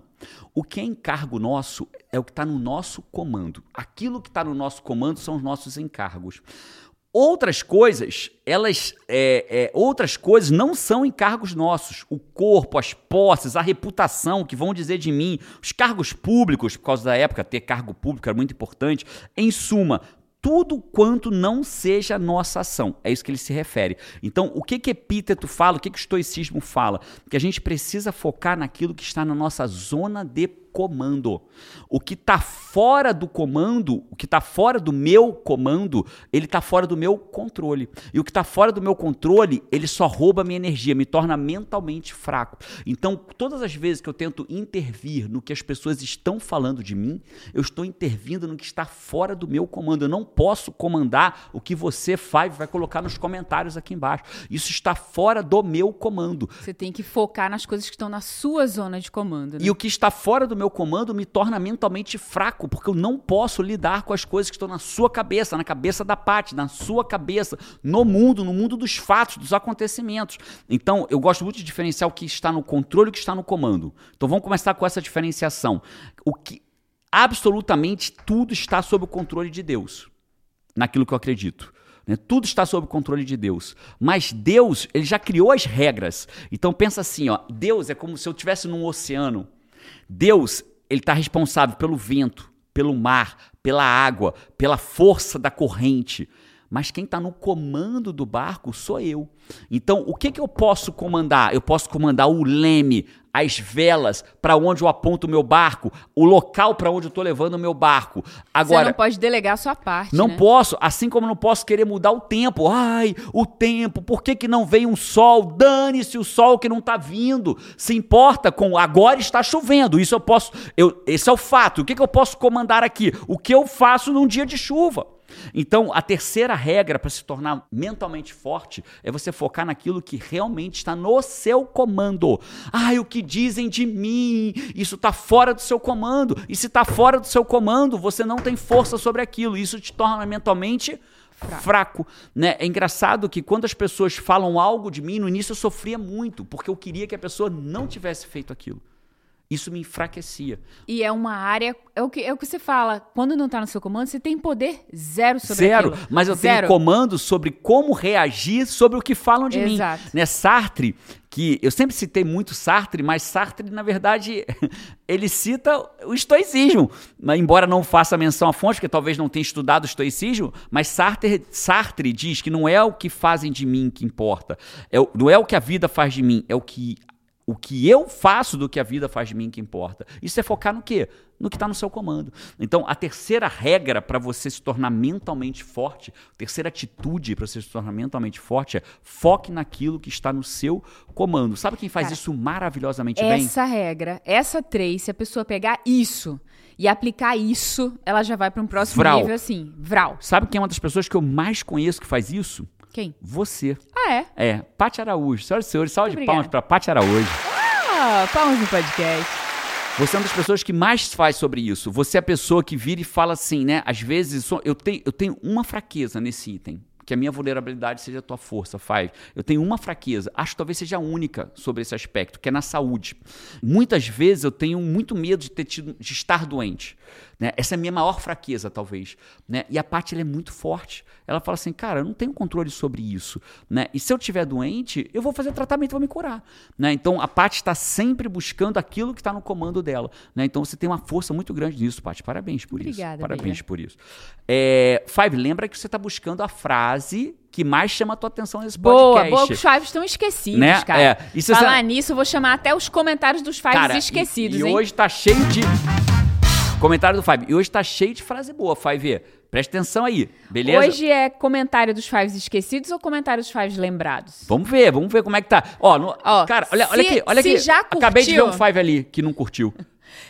S1: O que é encargo nosso é o que está no nosso comando. Aquilo que está no nosso comando são os nossos encargos. Outras coisas, elas, é, é, outras coisas não são encargos nossos. O corpo, as posses, a reputação que vão dizer de mim, os cargos públicos, por causa da época, ter cargo público era muito importante. Em suma, tudo quanto não seja nossa ação. É isso que ele se refere. Então, o que que Epíteto fala, o que que o estoicismo fala? Que a gente precisa focar naquilo que está na nossa zona de comando. O que está fora do comando, o que está fora do meu comando, ele está fora do meu controle. E o que está fora do meu controle, ele só rouba minha energia, me torna mentalmente fraco. Então, todas as vezes que eu tento intervir no que as pessoas estão falando de mim, eu estou intervindo no que está fora do meu comando. Eu não posso comandar o que você faz, vai colocar nos comentários aqui embaixo. Isso está fora do meu comando.
S2: Você tem que focar nas coisas que estão na sua zona de comando. Né?
S1: E o que está fora do meu comando me torna mentalmente fraco, porque eu não posso lidar com as coisas que estão na sua cabeça, na cabeça da Paty, na sua cabeça, no mundo, no mundo dos fatos, dos acontecimentos. Então, eu gosto muito de diferenciar o que está no controle e o que está no comando. Então, vamos começar com essa diferenciação. O que absolutamente tudo está sob o controle de Deus, naquilo que eu acredito. né? Tudo está sob o controle de Deus. Mas Deus, ele já criou as regras. Então pensa assim, ó, Deus é como se eu estivesse num oceano. Deus, ele está responsável pelo vento, pelo mar, pela água, pela força da corrente. Mas quem está no comando do barco sou eu. Então, o que, que eu posso comandar? Eu posso comandar o leme, as velas, para onde eu aponto o meu barco, o local para onde eu estou levando o meu barco.
S2: Você
S1: Agora,
S2: não pode delegar a sua parte.
S1: não
S2: né?
S1: posso, assim como não posso querer mudar o tempo. Ai, o tempo, por que, que não vem um sol? Dane-se o sol que não está vindo. Se importa com agora está chovendo. Isso eu posso. Eu, esse é o fato. O que, que eu posso comandar aqui? O que eu faço num dia de chuva. Então, a terceira regra para se tornar mentalmente forte é você focar naquilo que realmente está no seu comando. Ai, o que dizem de mim? Isso está fora do seu comando. E se está fora do seu comando, você não tem força sobre aquilo. Isso te torna mentalmente fraco.
S2: Fraco.
S1: né? É engraçado que quando as pessoas falam algo de mim, no início eu sofria muito, porque eu queria que a pessoa não tivesse feito aquilo. Isso me enfraquecia.
S2: E é uma área. É o que, é o que você fala. Quando não tá no seu comando, você tem poder zero sobre
S1: Zero.
S2: aquilo.
S1: Mas eu
S2: Zero.
S1: tenho comando sobre como reagir sobre o que falam de
S2: Exato.
S1: mim. Né? Sartre, que eu sempre citei muito Sartre, mas Sartre, na verdade, ele cita o estoicismo. Embora não faça menção à fonte, porque talvez não tenha estudado o estoicismo, mas Sartre, Sartre diz que não é o que fazem de mim que importa. É, não é o que a vida faz de mim, é o que o que eu faço do que a vida faz de mim que importa. Isso é focar no quê? No que está no seu comando. Então, a terceira regra para você se tornar mentalmente forte, a terceira atitude para você se tornar mentalmente forte é foque naquilo que está no seu comando. Sabe quem faz
S2: Cara,
S1: isso maravilhosamente bem?
S2: Essa regra, essa três, se a pessoa pegar isso e aplicar isso, ela já vai para um próximo
S1: Vral.
S2: nível assim. Vral.
S1: Sabe quem é uma das pessoas que eu mais conheço que faz isso?
S2: Quem?
S1: Você.
S2: Ah, é?
S1: É, Paty Araújo. Senhoras e senhores, salve de palmas para Paty Araújo.
S2: Ah, palmas no podcast.
S1: Você é uma das pessoas que mais faz sobre isso. Você é a pessoa que vira e fala assim, né? Às vezes eu tenho, eu tenho uma fraqueza nesse item. Que a minha vulnerabilidade seja a tua força, Five. Eu tenho uma fraqueza, acho que talvez seja a única sobre esse aspecto, que é na saúde. Muitas vezes eu tenho muito medo de ter tido, de estar doente. Né? Essa é a minha maior fraqueza, talvez. Né? E a Paty ela é muito forte. Ela fala assim, cara, eu não tenho controle sobre isso. Né? E se eu estiver doente, eu vou fazer tratamento vou me curar. Né? Então a Paty está sempre buscando aquilo que está no comando dela. Né? Então você tem uma força muito grande nisso, Paty. Parabéns por
S2: Obrigada,
S1: isso. Parabéns por isso. É, Five, lembra que você está buscando a frase que mais chama a tua atenção nesse
S2: Boa,
S1: podcast.
S2: boa, os Fives estão esquecidos,
S1: Né?
S2: cara.
S1: É, e
S2: Falar nisso, eu vou chamar até os comentários dos Fives
S1: Cara, e-
S2: esquecidos,
S1: e,
S2: hein?
S1: hoje tá cheio de. Comentário do Five. E hoje tá cheio de frase boa, Five. Presta atenção aí, beleza?
S2: Hoje é comentário dos Fives esquecidos ou comentário dos Fives lembrados?
S1: Vamos ver, vamos ver como é que tá. Ó, no-
S2: Ó,
S1: cara, olha, olha
S2: se-
S1: aqui, olha
S2: se
S1: aqui.
S2: já
S1: Acabei de ver um
S2: curtiu-
S1: Five ali que não curtiu.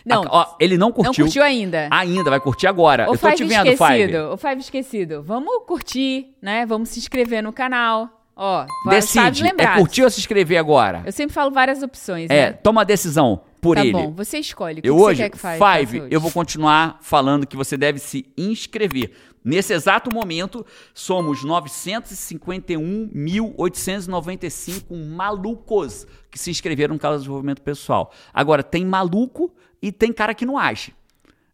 S2: Não,
S1: Ac- ó, ele não curtiu.
S2: Não curtiu ainda.
S1: Ainda, vai curtir agora.
S2: O
S1: Eu tô
S2: Five
S1: te vendo,
S2: esquecido,
S1: Five.
S2: o Five esquecido. Vamos curtir, né? Vamos se inscrever no canal. Ó,
S1: Decide, é curtir ou se inscrever agora?
S2: Eu sempre falo várias opções,
S1: É,
S2: né?
S1: toma a decisão por
S2: tá
S1: ele.
S2: bom, você escolhe. O que
S1: Eu
S2: que
S1: hoje,
S2: você quer que faz,
S1: Five,
S2: hoje?
S1: eu vou continuar falando que você deve se inscrever. Nesse exato momento, somos 951.895 malucos que se inscreveram no canal de desenvolvimento pessoal. Agora, tem maluco e tem cara que não age.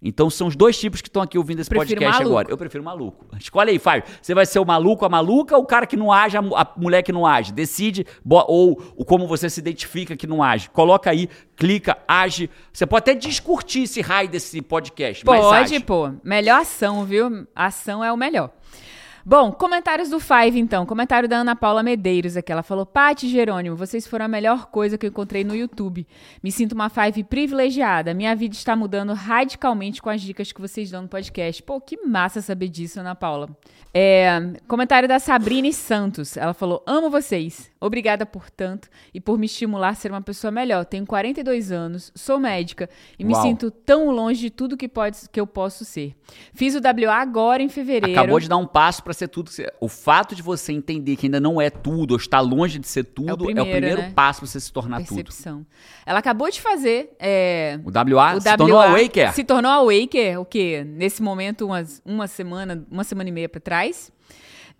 S1: Então são os dois tipos que estão aqui ouvindo esse
S2: Prefiro
S1: podcast
S2: maluco.
S1: agora. Eu prefiro maluco. Escolhe aí, Fábio. Você vai ser o maluco, a maluca ou o cara que não age, a, mu- a mulher que não age? Decide, ou o como você se identifica que não age. Coloca aí, clica, age. Você pode até descurtir esse raio desse podcast. mas
S2: Pode,
S1: age.
S2: pô. Melhor ação, viu? Ação é o melhor. Bom, comentários do Five, então. Comentário da Ana Paula Medeiros aqui. Ela falou: Pati Jerônimo, vocês foram a melhor coisa que eu encontrei no YouTube. Me sinto uma Five privilegiada. Minha vida está mudando radicalmente com as dicas que vocês dão no podcast. Pô, que massa saber disso, Ana Paula. É, comentário da Sabrine Santos. Ela falou: Amo vocês. Obrigada por tanto e por me estimular a ser uma pessoa melhor. Tenho 42 anos, sou médica e me
S1: Uau.
S2: sinto tão longe de tudo que, pode, que eu posso ser. Fiz o WA agora em fevereiro.
S1: Acabou de dar um passo para ser tudo. O fato de você entender que ainda não é tudo, ou está longe de ser tudo, é o primeiro,
S2: primeiro, né?
S1: passo para você se tornar tudo.
S2: percepção. Ela acabou de fazer é,
S1: O WA
S2: o
S1: se tornou a Waker.
S2: Se tornou a Waker, o quê? Nesse momento, umas, uma semana, uma semana e meia pra trás.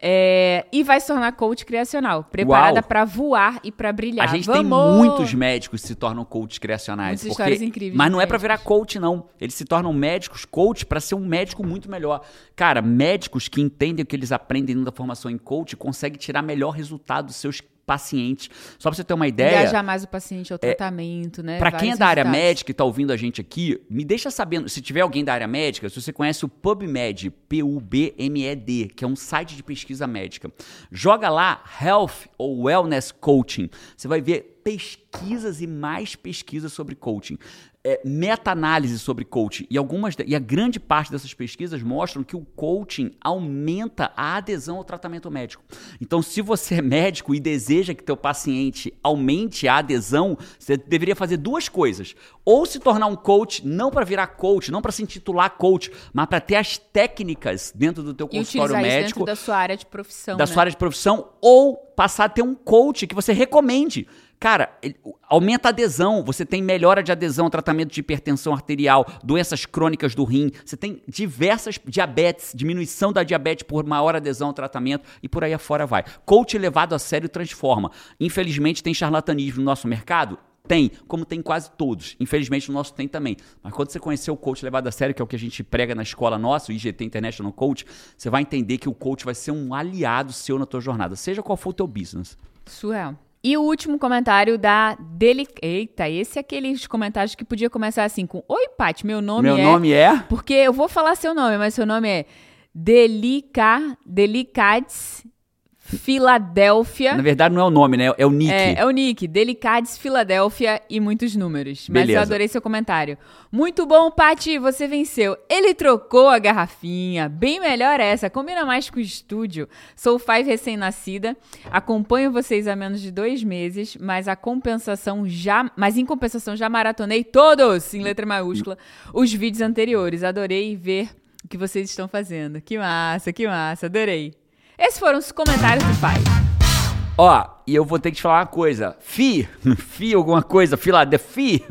S2: É, e vai se tornar coach criacional, preparada
S1: Uau.
S2: pra voar e pra brilhar.
S1: A gente
S2: Vamos!
S1: tem muitos médicos que se tornam coaches criacionais.
S2: Muitas
S1: porque-
S2: histórias incríveis
S1: Mas não é pra
S2: médicos.
S1: virar coach, não. Eles se tornam médicos, coach, pra ser um médico muito melhor. Cara, médicos que entendem o que eles aprendem da formação em coach conseguem tirar melhor resultado dos seus pacientes. Só pra você ter uma ideia.
S2: Engajar mais o paciente ao tratamento, né?
S1: Pra quem é da área médica e tá ouvindo a gente aqui, me deixa sabendo, se tiver alguém da área médica, se você conhece o PubMed, P-U-B-M-E-D, que é um site de pesquisa médica. Joga lá Health ou Wellness Coaching. Você vai ver pesquisas e mais pesquisas sobre coaching. É, meta-análise sobre coaching. E, algumas, e a grande parte dessas pesquisas mostram que o coaching aumenta a adesão ao tratamento médico. Então, se você é médico e deseja que teu paciente aumente a adesão, você deveria fazer duas coisas. Ou se tornar um coach, não para virar coach, não para se intitular coach, mas para ter as técnicas dentro do teu consultório médico
S2: dentro da sua área de profissão,
S1: da
S2: né?
S1: sua área de profissão ou passar a ter um coach que você recomende. Cara, aumenta a adesão, você tem melhora de adesão, tratamento de hipertensão arterial, doenças crônicas do rim, você tem diversas diabetes, diminuição da diabetes por maior adesão ao tratamento e por aí afora vai. Coach levado a sério transforma. Infelizmente tem charlatanismo no nosso mercado? Tem, como tem quase todos. Infelizmente o nosso tem também. Mas quando você conhecer o coach levado a sério, que é o que a gente prega na escola nossa, o IGT International Coach, você vai entender que o coach vai ser um aliado seu na tua jornada, seja qual for o teu business.
S2: Surreal. E o último comentário da Deli... Eita, esse é aqueles comentários que podia começar assim com Oi, Paty, meu nome
S1: Meu
S2: é...
S1: nome é...
S2: Porque eu vou falar seu nome, mas seu nome é Delica... Delicades Filadélfia.
S1: Na verdade, não é o nome, né? É o nick.
S2: É, é o Nick, Delicades Filadélfia e muitos números. Mas
S1: Beleza.
S2: eu adorei seu comentário. Muito bom, Pati, você venceu. Ele trocou a garrafinha. Bem melhor essa, combina mais com o estúdio. Sou Five recém-nascida, acompanho vocês há menos de dois meses, mas a compensação já. Mas em compensação já maratonei todos, em letra maiúscula, os vídeos anteriores. Adorei ver o que vocês estão fazendo. Que massa, que massa, adorei. Esses foram os comentários do pai.
S1: Ó, e eu vou ter que te falar uma coisa. Fi, fi alguma coisa, Filadélfia.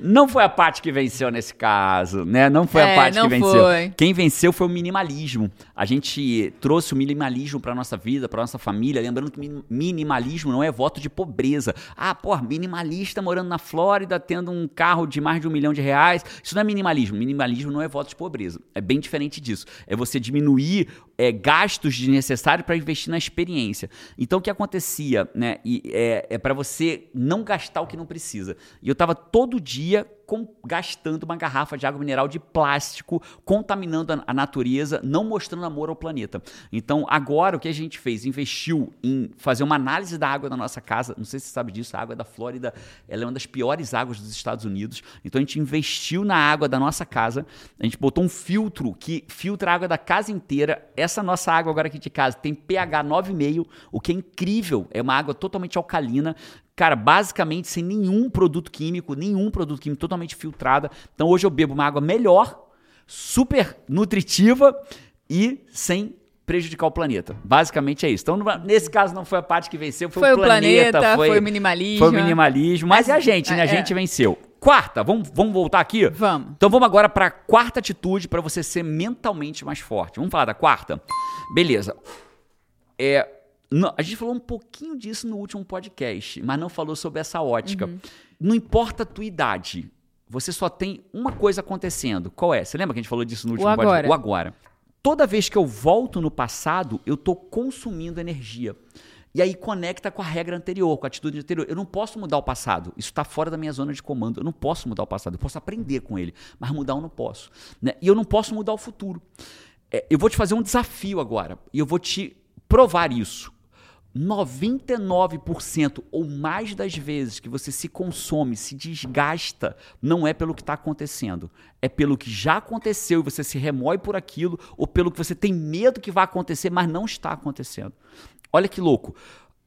S1: Não foi a parte que venceu nesse caso, né? Não foi
S2: É,
S1: a parte que venceu.
S2: foi.
S1: Quem venceu foi o minimalismo. A gente trouxe o minimalismo pra nossa vida, pra nossa família, lembrando que min- minimalismo não é voto de pobreza. Ah, porra, minimalista morando na Flórida, tendo um carro de mais de um milhão de reais. Isso não é minimalismo. Minimalismo não é voto de pobreza. É bem diferente disso. É você diminuir é, gastos desnecessários para investir na experiência. Então, o que acontecia, né? E é, é para você não gastar o que não precisa. E eu tava todo dia com- gastando uma garrafa de água mineral de plástico, contaminando a, a natureza, não mostrando amor ao planeta. Então, agora o que a gente fez? Investiu em fazer uma análise da água da nossa casa. Não sei se você sabe disso, a água da Flórida é uma das piores águas dos Estados Unidos. Então, a gente investiu na água da nossa casa. A gente botou um filtro que filtra a água da casa inteira. Essa nossa água agora aqui de casa tem pH 9,5, o que é incrível. É uma água totalmente alcalina. Cara, basicamente sem nenhum produto químico, nenhum produto químico totalmente filtrada. Então hoje eu bebo uma água melhor, super nutritiva e sem prejudicar o planeta. Basicamente é isso. Então, nesse caso não foi a parte que venceu, foi,
S2: Foi
S1: o planeta,
S2: planeta, foi o minimalismo.
S1: Foi o minimalismo, mas,
S2: Mas-
S1: é a gente, né? A
S2: é.
S1: gente venceu. Quarta, vamos, vamos voltar aqui?
S2: Vamos.
S1: Então vamos agora para a quarta atitude para você ser mentalmente mais forte. Vamos falar da quarta? Beleza. É, não- a gente falou um pouquinho disso no último podcast, mas não falou sobre essa ótica.
S2: Uhum.
S1: Não importa a tua idade, você só tem uma coisa acontecendo. Qual é? Você lembra que a gente falou disso no último podcast?
S2: agora.
S1: O agora. Toda vez que eu volto no passado, eu tô consumindo energia. E aí conecta com a regra anterior, com a atitude anterior. Eu não posso mudar o passado. Isso está fora da minha zona de comando. Eu não posso mudar o passado. Eu posso aprender com ele, mas mudar eu não posso. né? E eu não posso mudar o futuro. É, eu vou te fazer um desafio agora. E eu vou te provar isso. 99% ou mais das vezes que você se consome, se desgasta, não é pelo que está acontecendo. É pelo que já aconteceu e você se remói por aquilo, ou pelo que você tem medo que vai acontecer, mas não está acontecendo. Olha que louco.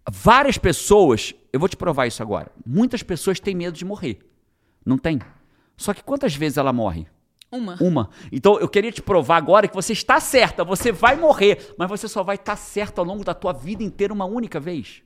S1: Várias pessoas, eu vou te provar isso agora. Muitas pessoas têm medo de morrer. Não tem? Só que quantas vezes ela morre?
S2: Uma.
S1: Uma. Então eu queria te provar agora que você está certa, você vai morrer, mas você só vai estar certo ao longo da tua vida inteira uma única vez.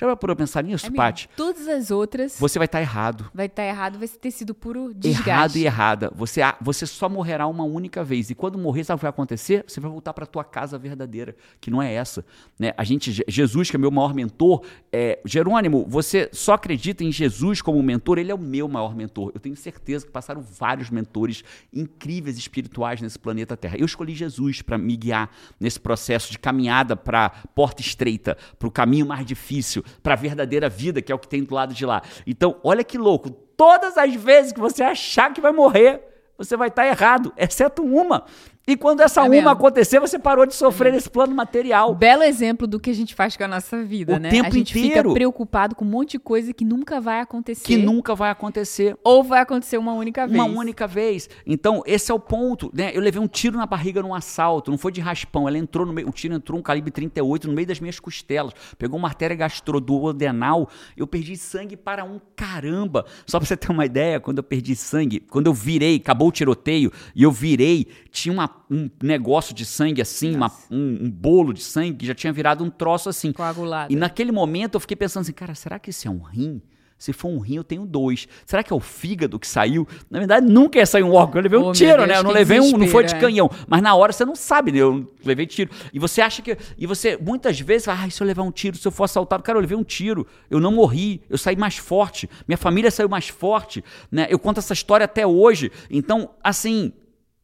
S1: Já parou pra pensar nisso,
S2: É.
S1: Paty?
S2: Todas as outras
S1: Você vai estar errado.
S2: vai estar errado, vai ter sido puro desgaste.
S1: Errado e errada. Você, você só morrerá uma única vez. E quando morrer, sabe o que vai acontecer? Você vai voltar para tua casa verdadeira, que não é essa. Né? A gente, Je- Jesus, que é meu maior mentor, é, Jerônimo, você só acredita em Jesus como mentor? Ele é o meu maior mentor. Eu tenho certeza que passaram vários mentores incríveis espirituais nesse planeta Terra. Eu escolhi Jesus para me guiar nesse processo de caminhada para porta estreita, para o caminho mais difícil, para a verdadeira vida, que é o que tem do lado de lá. Então, olha que louco. Todas as vezes que você achar que vai morrer, você vai estar errado, exceto uma. E quando essa
S2: É
S1: uma
S2: mesmo.
S1: acontecer, você parou de sofrer nesse plano material.
S2: Belo exemplo do que a gente faz com a nossa vida,
S1: O
S2: né?
S1: tempo
S2: a gente
S1: inteiro.
S2: fica preocupado com um monte de coisa que nunca vai acontecer.
S1: Que nunca vai acontecer.
S2: Ou vai acontecer uma única vez.
S1: Uma única vez. Então, esse é o ponto, né? Eu levei um tiro na barriga num assalto, não foi de raspão, ela entrou no meio, o tiro entrou um calibre 38 no meio das minhas costelas, pegou uma artéria gastroduodenal, eu perdi sangue para um caramba. Só pra você ter uma ideia, quando eu perdi sangue, quando eu virei, acabou o tiroteio e eu virei, tinha uma- um negócio de sangue assim, uma- um, um bolo de sangue que já tinha virado um troço assim.
S2: Coagulado.
S1: E naquele momento eu fiquei pensando assim, cara, será que esse é um rim? Se for um rim, eu tenho dois. Será que é o fígado que saiu? Na verdade, nunca ia sair um órgão. Eu levei um
S2: Oh,
S1: tiro,
S2: Deus,
S1: né? Eu não levei um, não foi de
S2: é.
S1: canhão. Mas na hora você não sabe, né? Eu levei tiro. E você acha que. E você, muitas vezes, fala, ah, se eu levar um tiro, se eu for assaltado. Cara, eu levei um tiro. Eu não morri. Eu saí mais forte. Minha família saiu mais forte. Né? Eu conto essa história até hoje. Então, assim,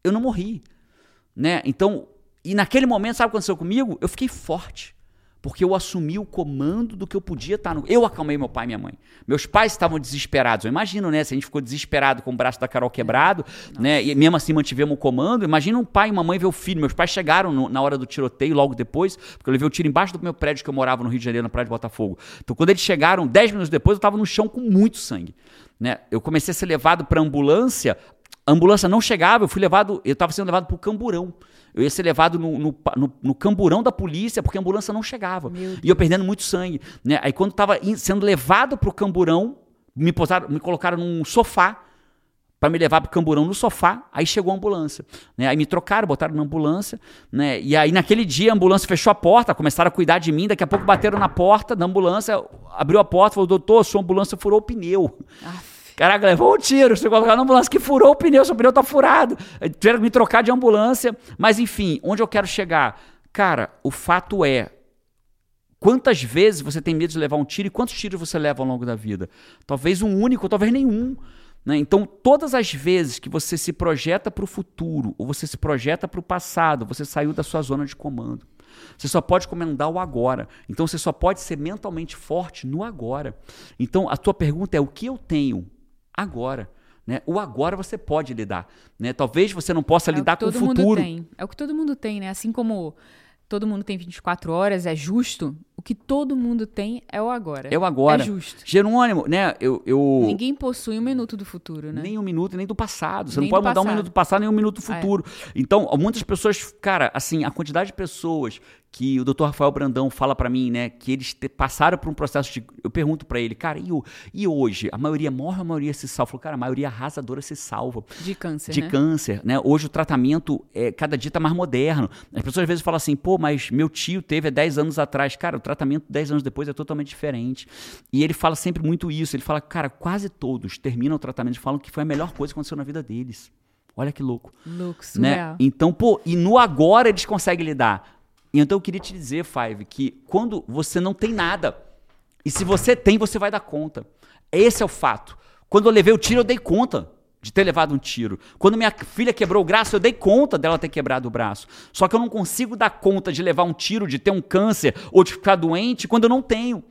S1: eu não morri. Né? Então, e naquele momento, sabe o que aconteceu comigo? Eu fiquei forte. porque eu assumi o comando do que eu podia estar no. Eu acalmei meu pai e minha mãe. Meus pais estavam desesperados. Eu imagino, né? Se a gente ficou desesperado com o braço da Carol quebrado, Nossa. né? E mesmo assim mantivemos o comando. Imagina um pai e uma mãe ver o filho. Meus pais chegaram no, na hora do tiroteio, logo depois, porque eu levei o tiro embaixo do meu prédio que eu morava no Rio de Janeiro, na Praia de Botafogo. Então, quando eles chegaram, 10 minutos depois, eu estava no chão com muito sangue. Né? Eu comecei a ser levado para ambulância. A ambulância não chegava, eu fui levado, eu estava sendo levado para o camburão. Eu ia ser levado no, no, no, no, camburão da polícia porque a ambulância não chegava. E eu perdendo muito sangue. Né? Aí quando estava sendo levado para o camburão, me, posaram, me colocaram num sofá para me levar para o camburão no sofá. Aí chegou a ambulância. Né? Aí me trocaram, botaram na ambulância. Né? E aí naquele dia a ambulância fechou a porta, começaram a cuidar de mim. Daqui a pouco bateram na porta da ambulância, abriu a porta, falou: doutor, sua ambulância furou o pneu. Aff. Caraca, levou um tiro, colocar na ambulância que furou o pneu, seu pneu tá furado. Tiveram que me trocar de ambulância. Mas enfim, onde eu quero chegar? Cara, o fato é, Quantas vezes você tem medo de levar um tiro e quantos tiros você leva ao longo da vida? Talvez um único, talvez nenhum. Né? Então, todas as vezes que você se projeta para o futuro ou você se projeta para o passado, você saiu da sua zona de comando. Você só pode comandar o agora. Então, você só pode ser mentalmente forte no agora. Então, a tua pergunta é: o que eu tenho agora. Né? O agora você pode lidar. Né? Talvez você não possa é lidar com o futuro.
S2: Tem. É o que todo mundo tem, né? Assim como todo mundo tem 24 horas, é justo. O que todo mundo tem é o agora.
S1: É o agora.
S2: É justo.
S1: Jerônimo, né? Eu, eu...
S2: Ninguém possui um minuto do futuro, né?
S1: Nem um minuto, nem do passado. Você nem não pode mudar passado. um minuto do passado, nem um minuto do futuro. É. Então, muitas pessoas, cara, assim, a quantidade de pessoas que o Dr. Rafael Brandão fala para mim, né, que eles te, passaram por um processo de. Eu pergunto para ele, cara, e, o, e hoje? A maioria morre, a maioria se salva? Falou, cara, a maioria arrasadora se salva.
S2: De câncer.
S1: De
S2: né?
S1: câncer, né? Hoje o tratamento, é, cada dia tá mais moderno. As pessoas às vezes falam assim, pô, mas meu tio teve há 10 anos atrás. Cara, o tratamento 10 anos depois é totalmente diferente. E ele fala sempre muito isso. Ele fala, cara, quase todos terminam o tratamento e falam que foi a melhor coisa que aconteceu na vida deles. Olha que louco.
S2: Louco, né?
S1: Então, pô, e no agora eles conseguem lidar. Então eu queria te dizer, Five, que quando você não tem nada, e se você tem, você vai dar conta. Esse é o fato. Quando eu levei o tiro, eu dei conta de ter levado um tiro. Quando minha filha quebrou o braço, eu dei conta dela ter quebrado o braço. Só que eu não consigo dar conta de levar um tiro, de ter um câncer ou de ficar doente quando eu não tenho.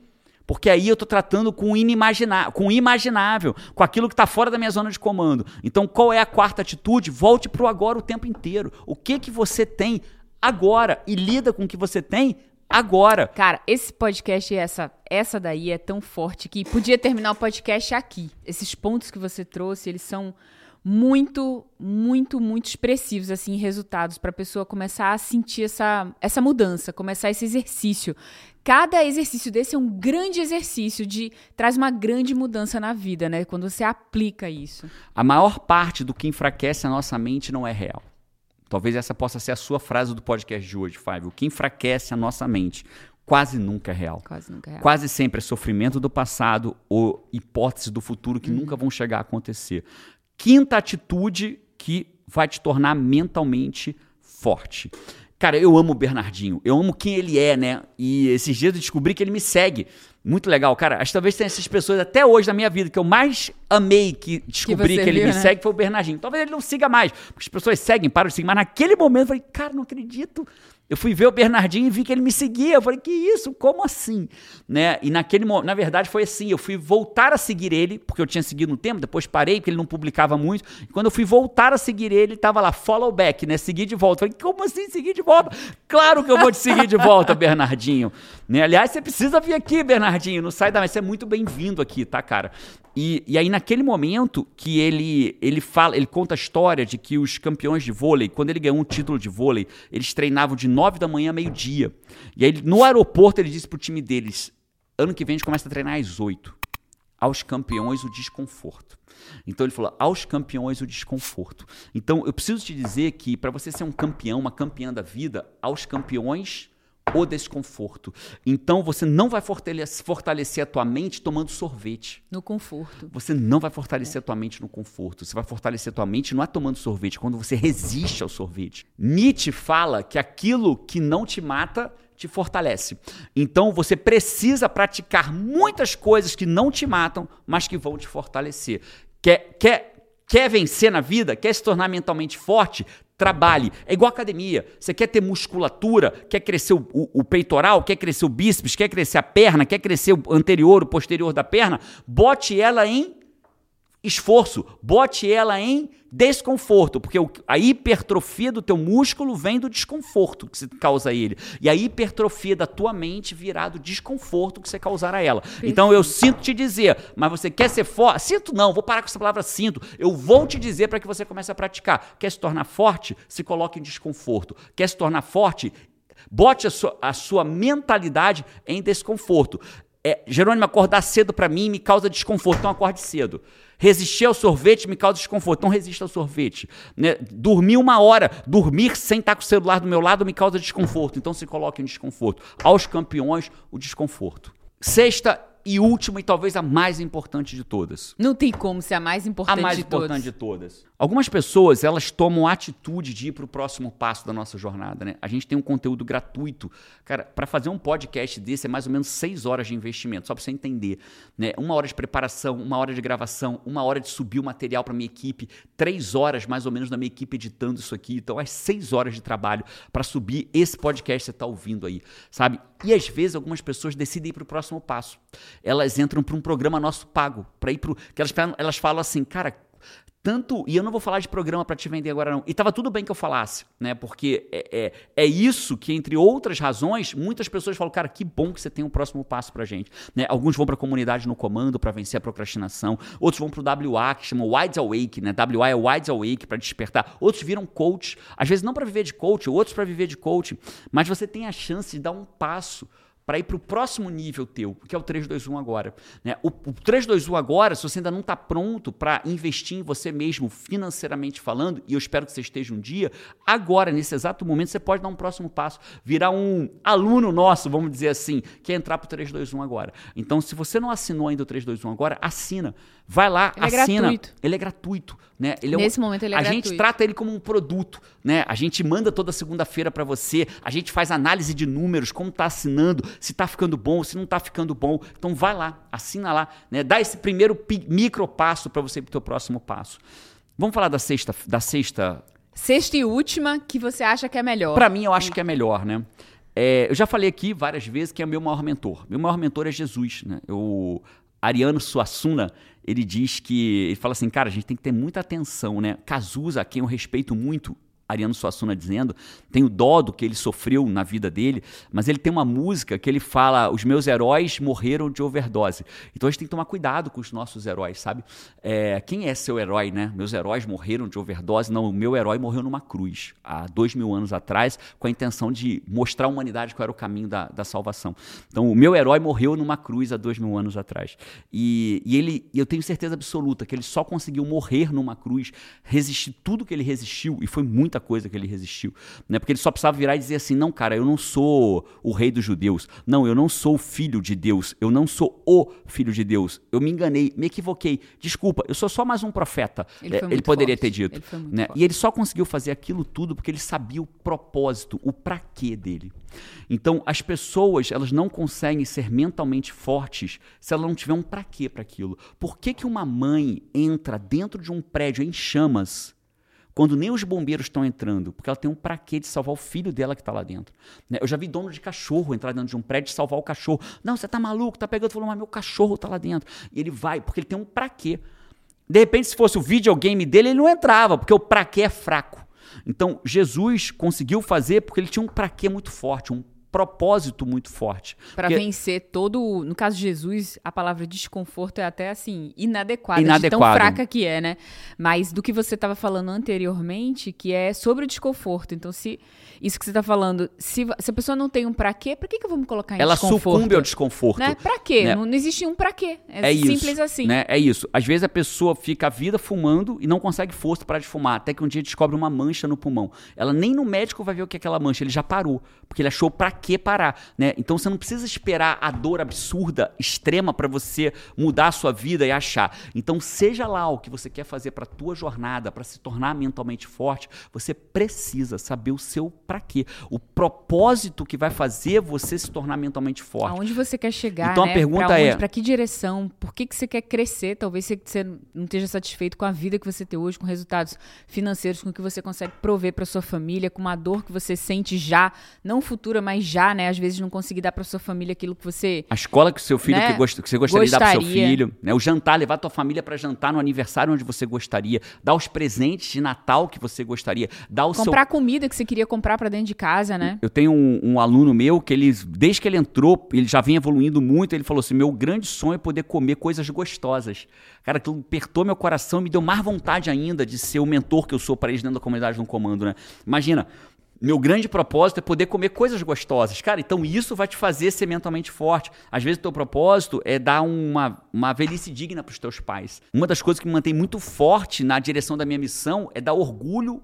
S1: Porque aí eu estou tratando com o inimaginável, com imaginável, com aquilo que está fora da minha zona de comando. Então, qual é a quarta atitude? Volte para o agora o tempo inteiro. O que que você tem agora e lida com o que você tem agora.
S2: Cara, esse podcast e essa, essa daí é tão forte que podia terminar o podcast aqui. Esses pontos que você trouxe, eles são muito, muito, muito expressivos, assim, resultados para a pessoa começar a sentir essa, essa mudança, começar esse exercício. Cada exercício desse é um grande exercício de traz uma grande mudança na vida, né? Quando você aplica isso.
S1: A maior parte do que enfraquece a nossa mente não é real. Talvez essa possa ser a sua frase do podcast de hoje, Fábio. O que enfraquece a nossa mente quase nunca é real.
S2: Quase nunca é real.
S1: Quase sempre é sofrimento do passado ou hipóteses do futuro que uhum. nunca vão chegar a acontecer. Quinta atitude que vai te tornar mentalmente forte. Cara, eu amo o Bernardinho, eu amo quem ele é, né? E esses dias eu descobri que ele me segue. Muito legal, cara. Acho que talvez tenha essas pessoas até hoje na minha vida que eu mais amei que descobri que, que ele viu, me né? segue foi o Bernardinho. Talvez ele não siga mais, porque as pessoas seguem, param de seguir, mas naquele momento eu falei, cara, não acredito eu fui ver o Bernardinho e vi que ele me seguia. Eu falei, que isso? Como assim? Né? E naquele na verdade, foi assim: eu fui voltar a seguir ele, porque eu tinha seguido no tempo, depois parei, porque ele não publicava muito. E quando eu fui voltar a seguir ele, ele estava lá, follow back, né? Seguir de volta. Eu falei, como assim seguir de volta? Claro que eu vou te seguir de volta, Bernardinho. Né? Aliás, você precisa vir aqui, Bernardinho. Não sai da. Mas você é muito bem-vindo aqui, tá, cara? E, e aí, naquele momento que ele, ele fala, ele conta a história de que os campeões de vôlei, quando ele ganhou um título de vôlei, eles treinavam de 9 da manhã meio-dia. E aí, no aeroporto, ele disse pro time deles: ano que vem a gente começa a treinar às 8. Aos campeões, o desconforto. Então ele falou: aos campeões, o desconforto. Então eu preciso te dizer que para você ser um campeão, uma campeã da vida, aos campeões, o desconforto. Então você não vai fortalecer a tua mente tomando sorvete.
S2: No conforto.
S1: Você não vai fortalecer é. a tua mente no conforto. Você vai fortalecer a tua mente não é tomando sorvete, é quando você resiste ao sorvete. Nietzsche fala que aquilo que não te mata te fortalece. Então você precisa praticar muitas coisas que não te matam, mas que vão te fortalecer. Quer, quer Quer vencer na vida? Quer se tornar mentalmente forte? Trabalhe. É igual academia. Você quer ter musculatura, quer crescer o, o, o, peitoral, quer crescer o bíceps, quer crescer a perna, quer crescer o anterior, o posterior da perna, bote ela em esforço, bote ela em desconforto, porque a hipertrofia do teu músculo vem do desconforto que você causa a ele. E a hipertrofia da tua mente virá do desconforto que você causar a ela. Perfeito. Então eu sinto te dizer, mas você quer ser forte? Sinto não, vou parar com essa palavra sinto. Eu vou te dizer para que você comece a praticar. Quer se tornar forte? Se coloque em desconforto. Quer se tornar forte? Bote a sua, a sua mentalidade em desconforto. É, Jerônimo, acordar cedo para mim me causa desconforto, então acorde cedo. Resistir ao sorvete me causa desconforto. Não resista ao sorvete. Né? Dormir uma hora, dormir sem estar com o celular do meu lado me causa desconforto. Então se coloque em desconforto. Aos campeões, o desconforto. Sexta e última e talvez a mais importante de todas.
S2: Não tem como ser a mais importante
S1: a mais
S2: de
S1: importante
S2: todas.
S1: de todas. Algumas pessoas, elas tomam a atitude de ir para o próximo passo da nossa jornada, né? A gente tem um conteúdo gratuito. Cara, para fazer um podcast desse é mais ou menos seis horas de investimento, só para você entender, né? Uma hora de preparação, uma hora de gravação, uma hora de subir o material para minha equipe, três horas mais ou menos da minha equipe editando isso aqui. Então, é seis horas de trabalho para subir esse podcast que você está ouvindo aí, sabe? E às vezes algumas pessoas decidem ir para o próximo passo elas entram para um programa nosso pago, para ir para elas, elas falam assim, cara, tanto, e eu não vou falar de programa para te vender agora não. E tava tudo bem que eu falasse, né? Porque é, é, é, isso que entre outras razões, muitas pessoas falam, cara, que bom que você tem um próximo passo pra gente, né? Alguns vão para comunidade no comando para vencer a procrastinação, outros vão para o WA, que chama Wide Awake, né? WA é Wide Awake para despertar. Outros viram coach, às vezes não para viver de coach, outros para viver de coach, mas você tem a chance de dar um passo para ir para o próximo nível teu, que é o 321 agora. Né? O, o 321 agora, se você ainda não está pronto para investir em você mesmo, financeiramente falando, e eu espero que você esteja um dia, agora, nesse exato momento, você pode dar um próximo passo, virar um aluno nosso, vamos dizer assim, que é entrar para o 321 agora. Então, se você não assinou ainda o 321 agora, assina. Vai lá,
S2: ele
S1: assina.
S2: É gratuito.
S1: Ele é gratuito. Né? Ele
S2: Nesse
S1: é um...
S2: momento ele é
S1: a
S2: gratuito.
S1: gente trata ele como um produto. Né? A gente manda toda segunda-feira para você, a gente faz análise de números, como está assinando, se está ficando bom, se não está ficando bom. Então vai lá, assina lá, né? dá esse primeiro micro passo para você ir para o teu próximo passo. Vamos falar da sexta, da sexta.
S2: Sexta e última que você acha que é melhor.
S1: Para mim, eu acho que é melhor, né? É, eu já falei aqui várias vezes que é o meu maior mentor. Meu maior mentor é Jesus, né? Eu, Ariano Suassuna, ele diz que. Ele fala assim, cara, a gente tem que ter muita atenção, né? Cazuza, a quem eu respeito muito, Ariano Suassuna dizendo, tenho dó do que ele sofreu na vida dele, mas ele tem uma música que ele fala: os meus heróis morreram de overdose. Então a gente tem que tomar cuidado com os nossos heróis, sabe? É, quem é seu herói, né? Meus heróis morreram de overdose. Não, o meu herói morreu numa cruz, há dois mil anos atrás, com a intenção de mostrar à humanidade qual era o caminho da, da salvação. Então o meu herói morreu numa cruz há dois mil anos atrás. E, e ele, eu tenho certeza absoluta que ele só conseguiu morrer numa cruz, resistir tudo que ele resistiu, e foi muito muita coisa que ele resistiu. Né? Porque ele só precisava virar e dizer assim: não, cara, eu não sou o rei dos judeus. Não, eu não sou o filho de Deus. Eu não sou o filho de Deus. Eu me enganei, me equivoquei. Desculpa, eu sou só mais um profeta. Ele, é, ele poderia
S2: forte.
S1: ter dito.
S2: Ele
S1: né? E ele só conseguiu fazer aquilo tudo porque ele sabia o propósito, o pra quê dele. Então, as pessoas, elas não conseguem ser mentalmente fortes se ela não tiver um pra quê para aquilo. Por que, que uma mãe entra dentro de um prédio em chamas quando nem os bombeiros estão entrando, porque ela tem um pra quê de salvar o filho dela que está lá dentro. Né? Eu já vi dono de cachorro entrar dentro de um prédio e salvar o cachorro. Não, você tá maluco, tá pegando, falou, mas meu cachorro está lá dentro. E ele vai, porque ele tem um pra quê. De repente, se fosse o videogame dele, ele não entrava, porque o pra quê é fraco. Então, Jesus conseguiu fazer porque ele tinha um pra quê muito forte, um propósito muito forte.
S2: Para
S1: Porque...
S2: vencer todo. No caso de Jesus, a palavra desconforto é até assim, inadequada, de tão fraca que é, né? Mas do que você estava falando anteriormente, que é sobre o desconforto. Então, se isso que você está falando, se, se, a pessoa não tem um pra quê, pra que, que eu vou me colocar em
S1: Ela
S2: desconforto?
S1: sucumbe ao desconforto.
S2: Né? Pra quê?
S1: Né?
S2: Não, não, existe um pra quê. É,
S1: é
S2: simples
S1: isso,
S2: assim.
S1: Né? É isso. Às vezes a pessoa fica a vida fumando e não consegue força para de fumar, até que um dia descobre uma mancha no pulmão. Ela nem no médico vai ver o que é aquela mancha, ele já parou, porque ele achou pra que parar, né? Então você não precisa esperar a dor absurda, extrema para você mudar a sua vida e achar. Então seja lá o que você quer fazer para tua jornada, para se tornar mentalmente forte, você precisa saber o seu para quê, o propósito que vai fazer você se tornar mentalmente forte.
S2: Aonde você quer chegar,
S1: Então a
S2: né?
S1: pergunta
S2: pra onde,
S1: é-
S2: Pra que direção? Por que, que você quer crescer? Talvez você, não esteja satisfeito com a vida que você tem hoje, com resultados financeiros, com o que você consegue prover pra sua família, com uma dor que você sente já, não futura, mas já, né? Às vezes não conseguir dar pra sua família aquilo que você
S1: A escola que o seu filho
S2: Né?
S1: que, gost- que você gostaria, de dar pro seu
S2: Gostaria.
S1: filho, né? O jantar, levar tua família para jantar no aniversário onde você gostaria, dar os presentes de Natal que você gostaria, dar o seu
S2: comprar comida que você queria comprar pra dentro de casa, né?
S1: Eu tenho um, um aluno meu que ele, desde que ele entrou, ele já vem evoluindo muito. Ele falou assim: meu grande sonho é poder comer coisas gostosas. Cara, aquilo apertou meu coração e me deu mais vontade ainda de ser o mentor que eu sou para eles dentro da comunidade no comando, né? Imagina. Meu grande propósito é poder comer coisas gostosas. Cara, então isso vai te fazer ser mentalmente forte. Às vezes o teu propósito é dar uma, uma velhice digna para os teus pais. Uma das coisas que me mantém muito forte na direção da minha missão é dar orgulho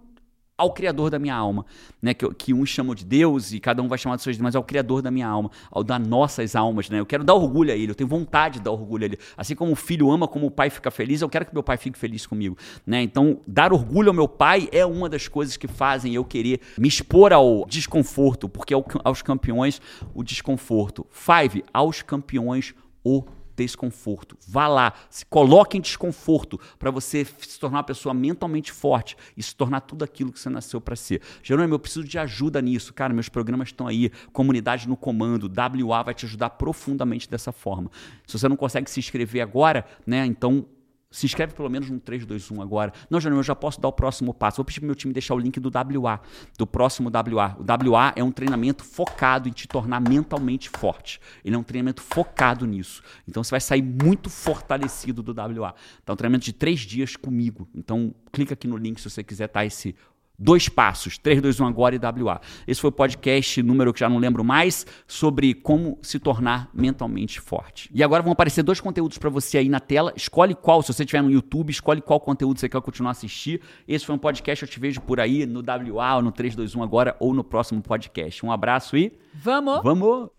S1: ao Criador da minha alma, né? Que, que uns chamam de Deus e cada um vai chamar de seus, mas é o Criador da minha alma, ao das nossas almas, né? Eu quero dar orgulho a Ele, eu tenho vontade de dar orgulho a Ele. Assim como o filho ama, como o pai fica feliz, eu quero que meu pai fique feliz comigo, né? Então, dar orgulho ao meu pai é uma das coisas que fazem eu querer me expor ao desconforto, porque ao- aos campeões o desconforto. Five, aos campeões o desconforto. Vá lá, se coloque em desconforto para você se tornar uma pessoa mentalmente forte e se tornar tudo aquilo que você nasceu para ser. Jerônimo, eu preciso de ajuda nisso. Cara, meus programas estão aí, comunidade no comando, WA vai te ajudar profundamente dessa forma. Se você não consegue se inscrever agora, né, então se inscreve pelo menos no 321 agora. Não, Jerônimo, eu já posso dar o próximo passo. Vou pedir pro meu time deixar o link do WA, do próximo WA. O WA é um treinamento focado em te tornar mentalmente forte. Ele é um treinamento focado nisso. Então você vai sair muito fortalecido do WA. Tá um treinamento de três dias comigo. Então clica aqui no link se você quiser estar esse Dois passos, 3, 2, 1 agora e WA. Esse foi o podcast número que já não lembro mais, sobre como se tornar mentalmente forte. E agora vão aparecer dois conteúdos para você aí na tela. Escolhe qual, se você estiver no YouTube, escolhe qual conteúdo você quer continuar a assistir. Esse foi um podcast, eu te vejo por aí no WA, ou no 3, 2, 1 agora, ou no próximo podcast. Um abraço e
S2: Vamos!
S1: vamos!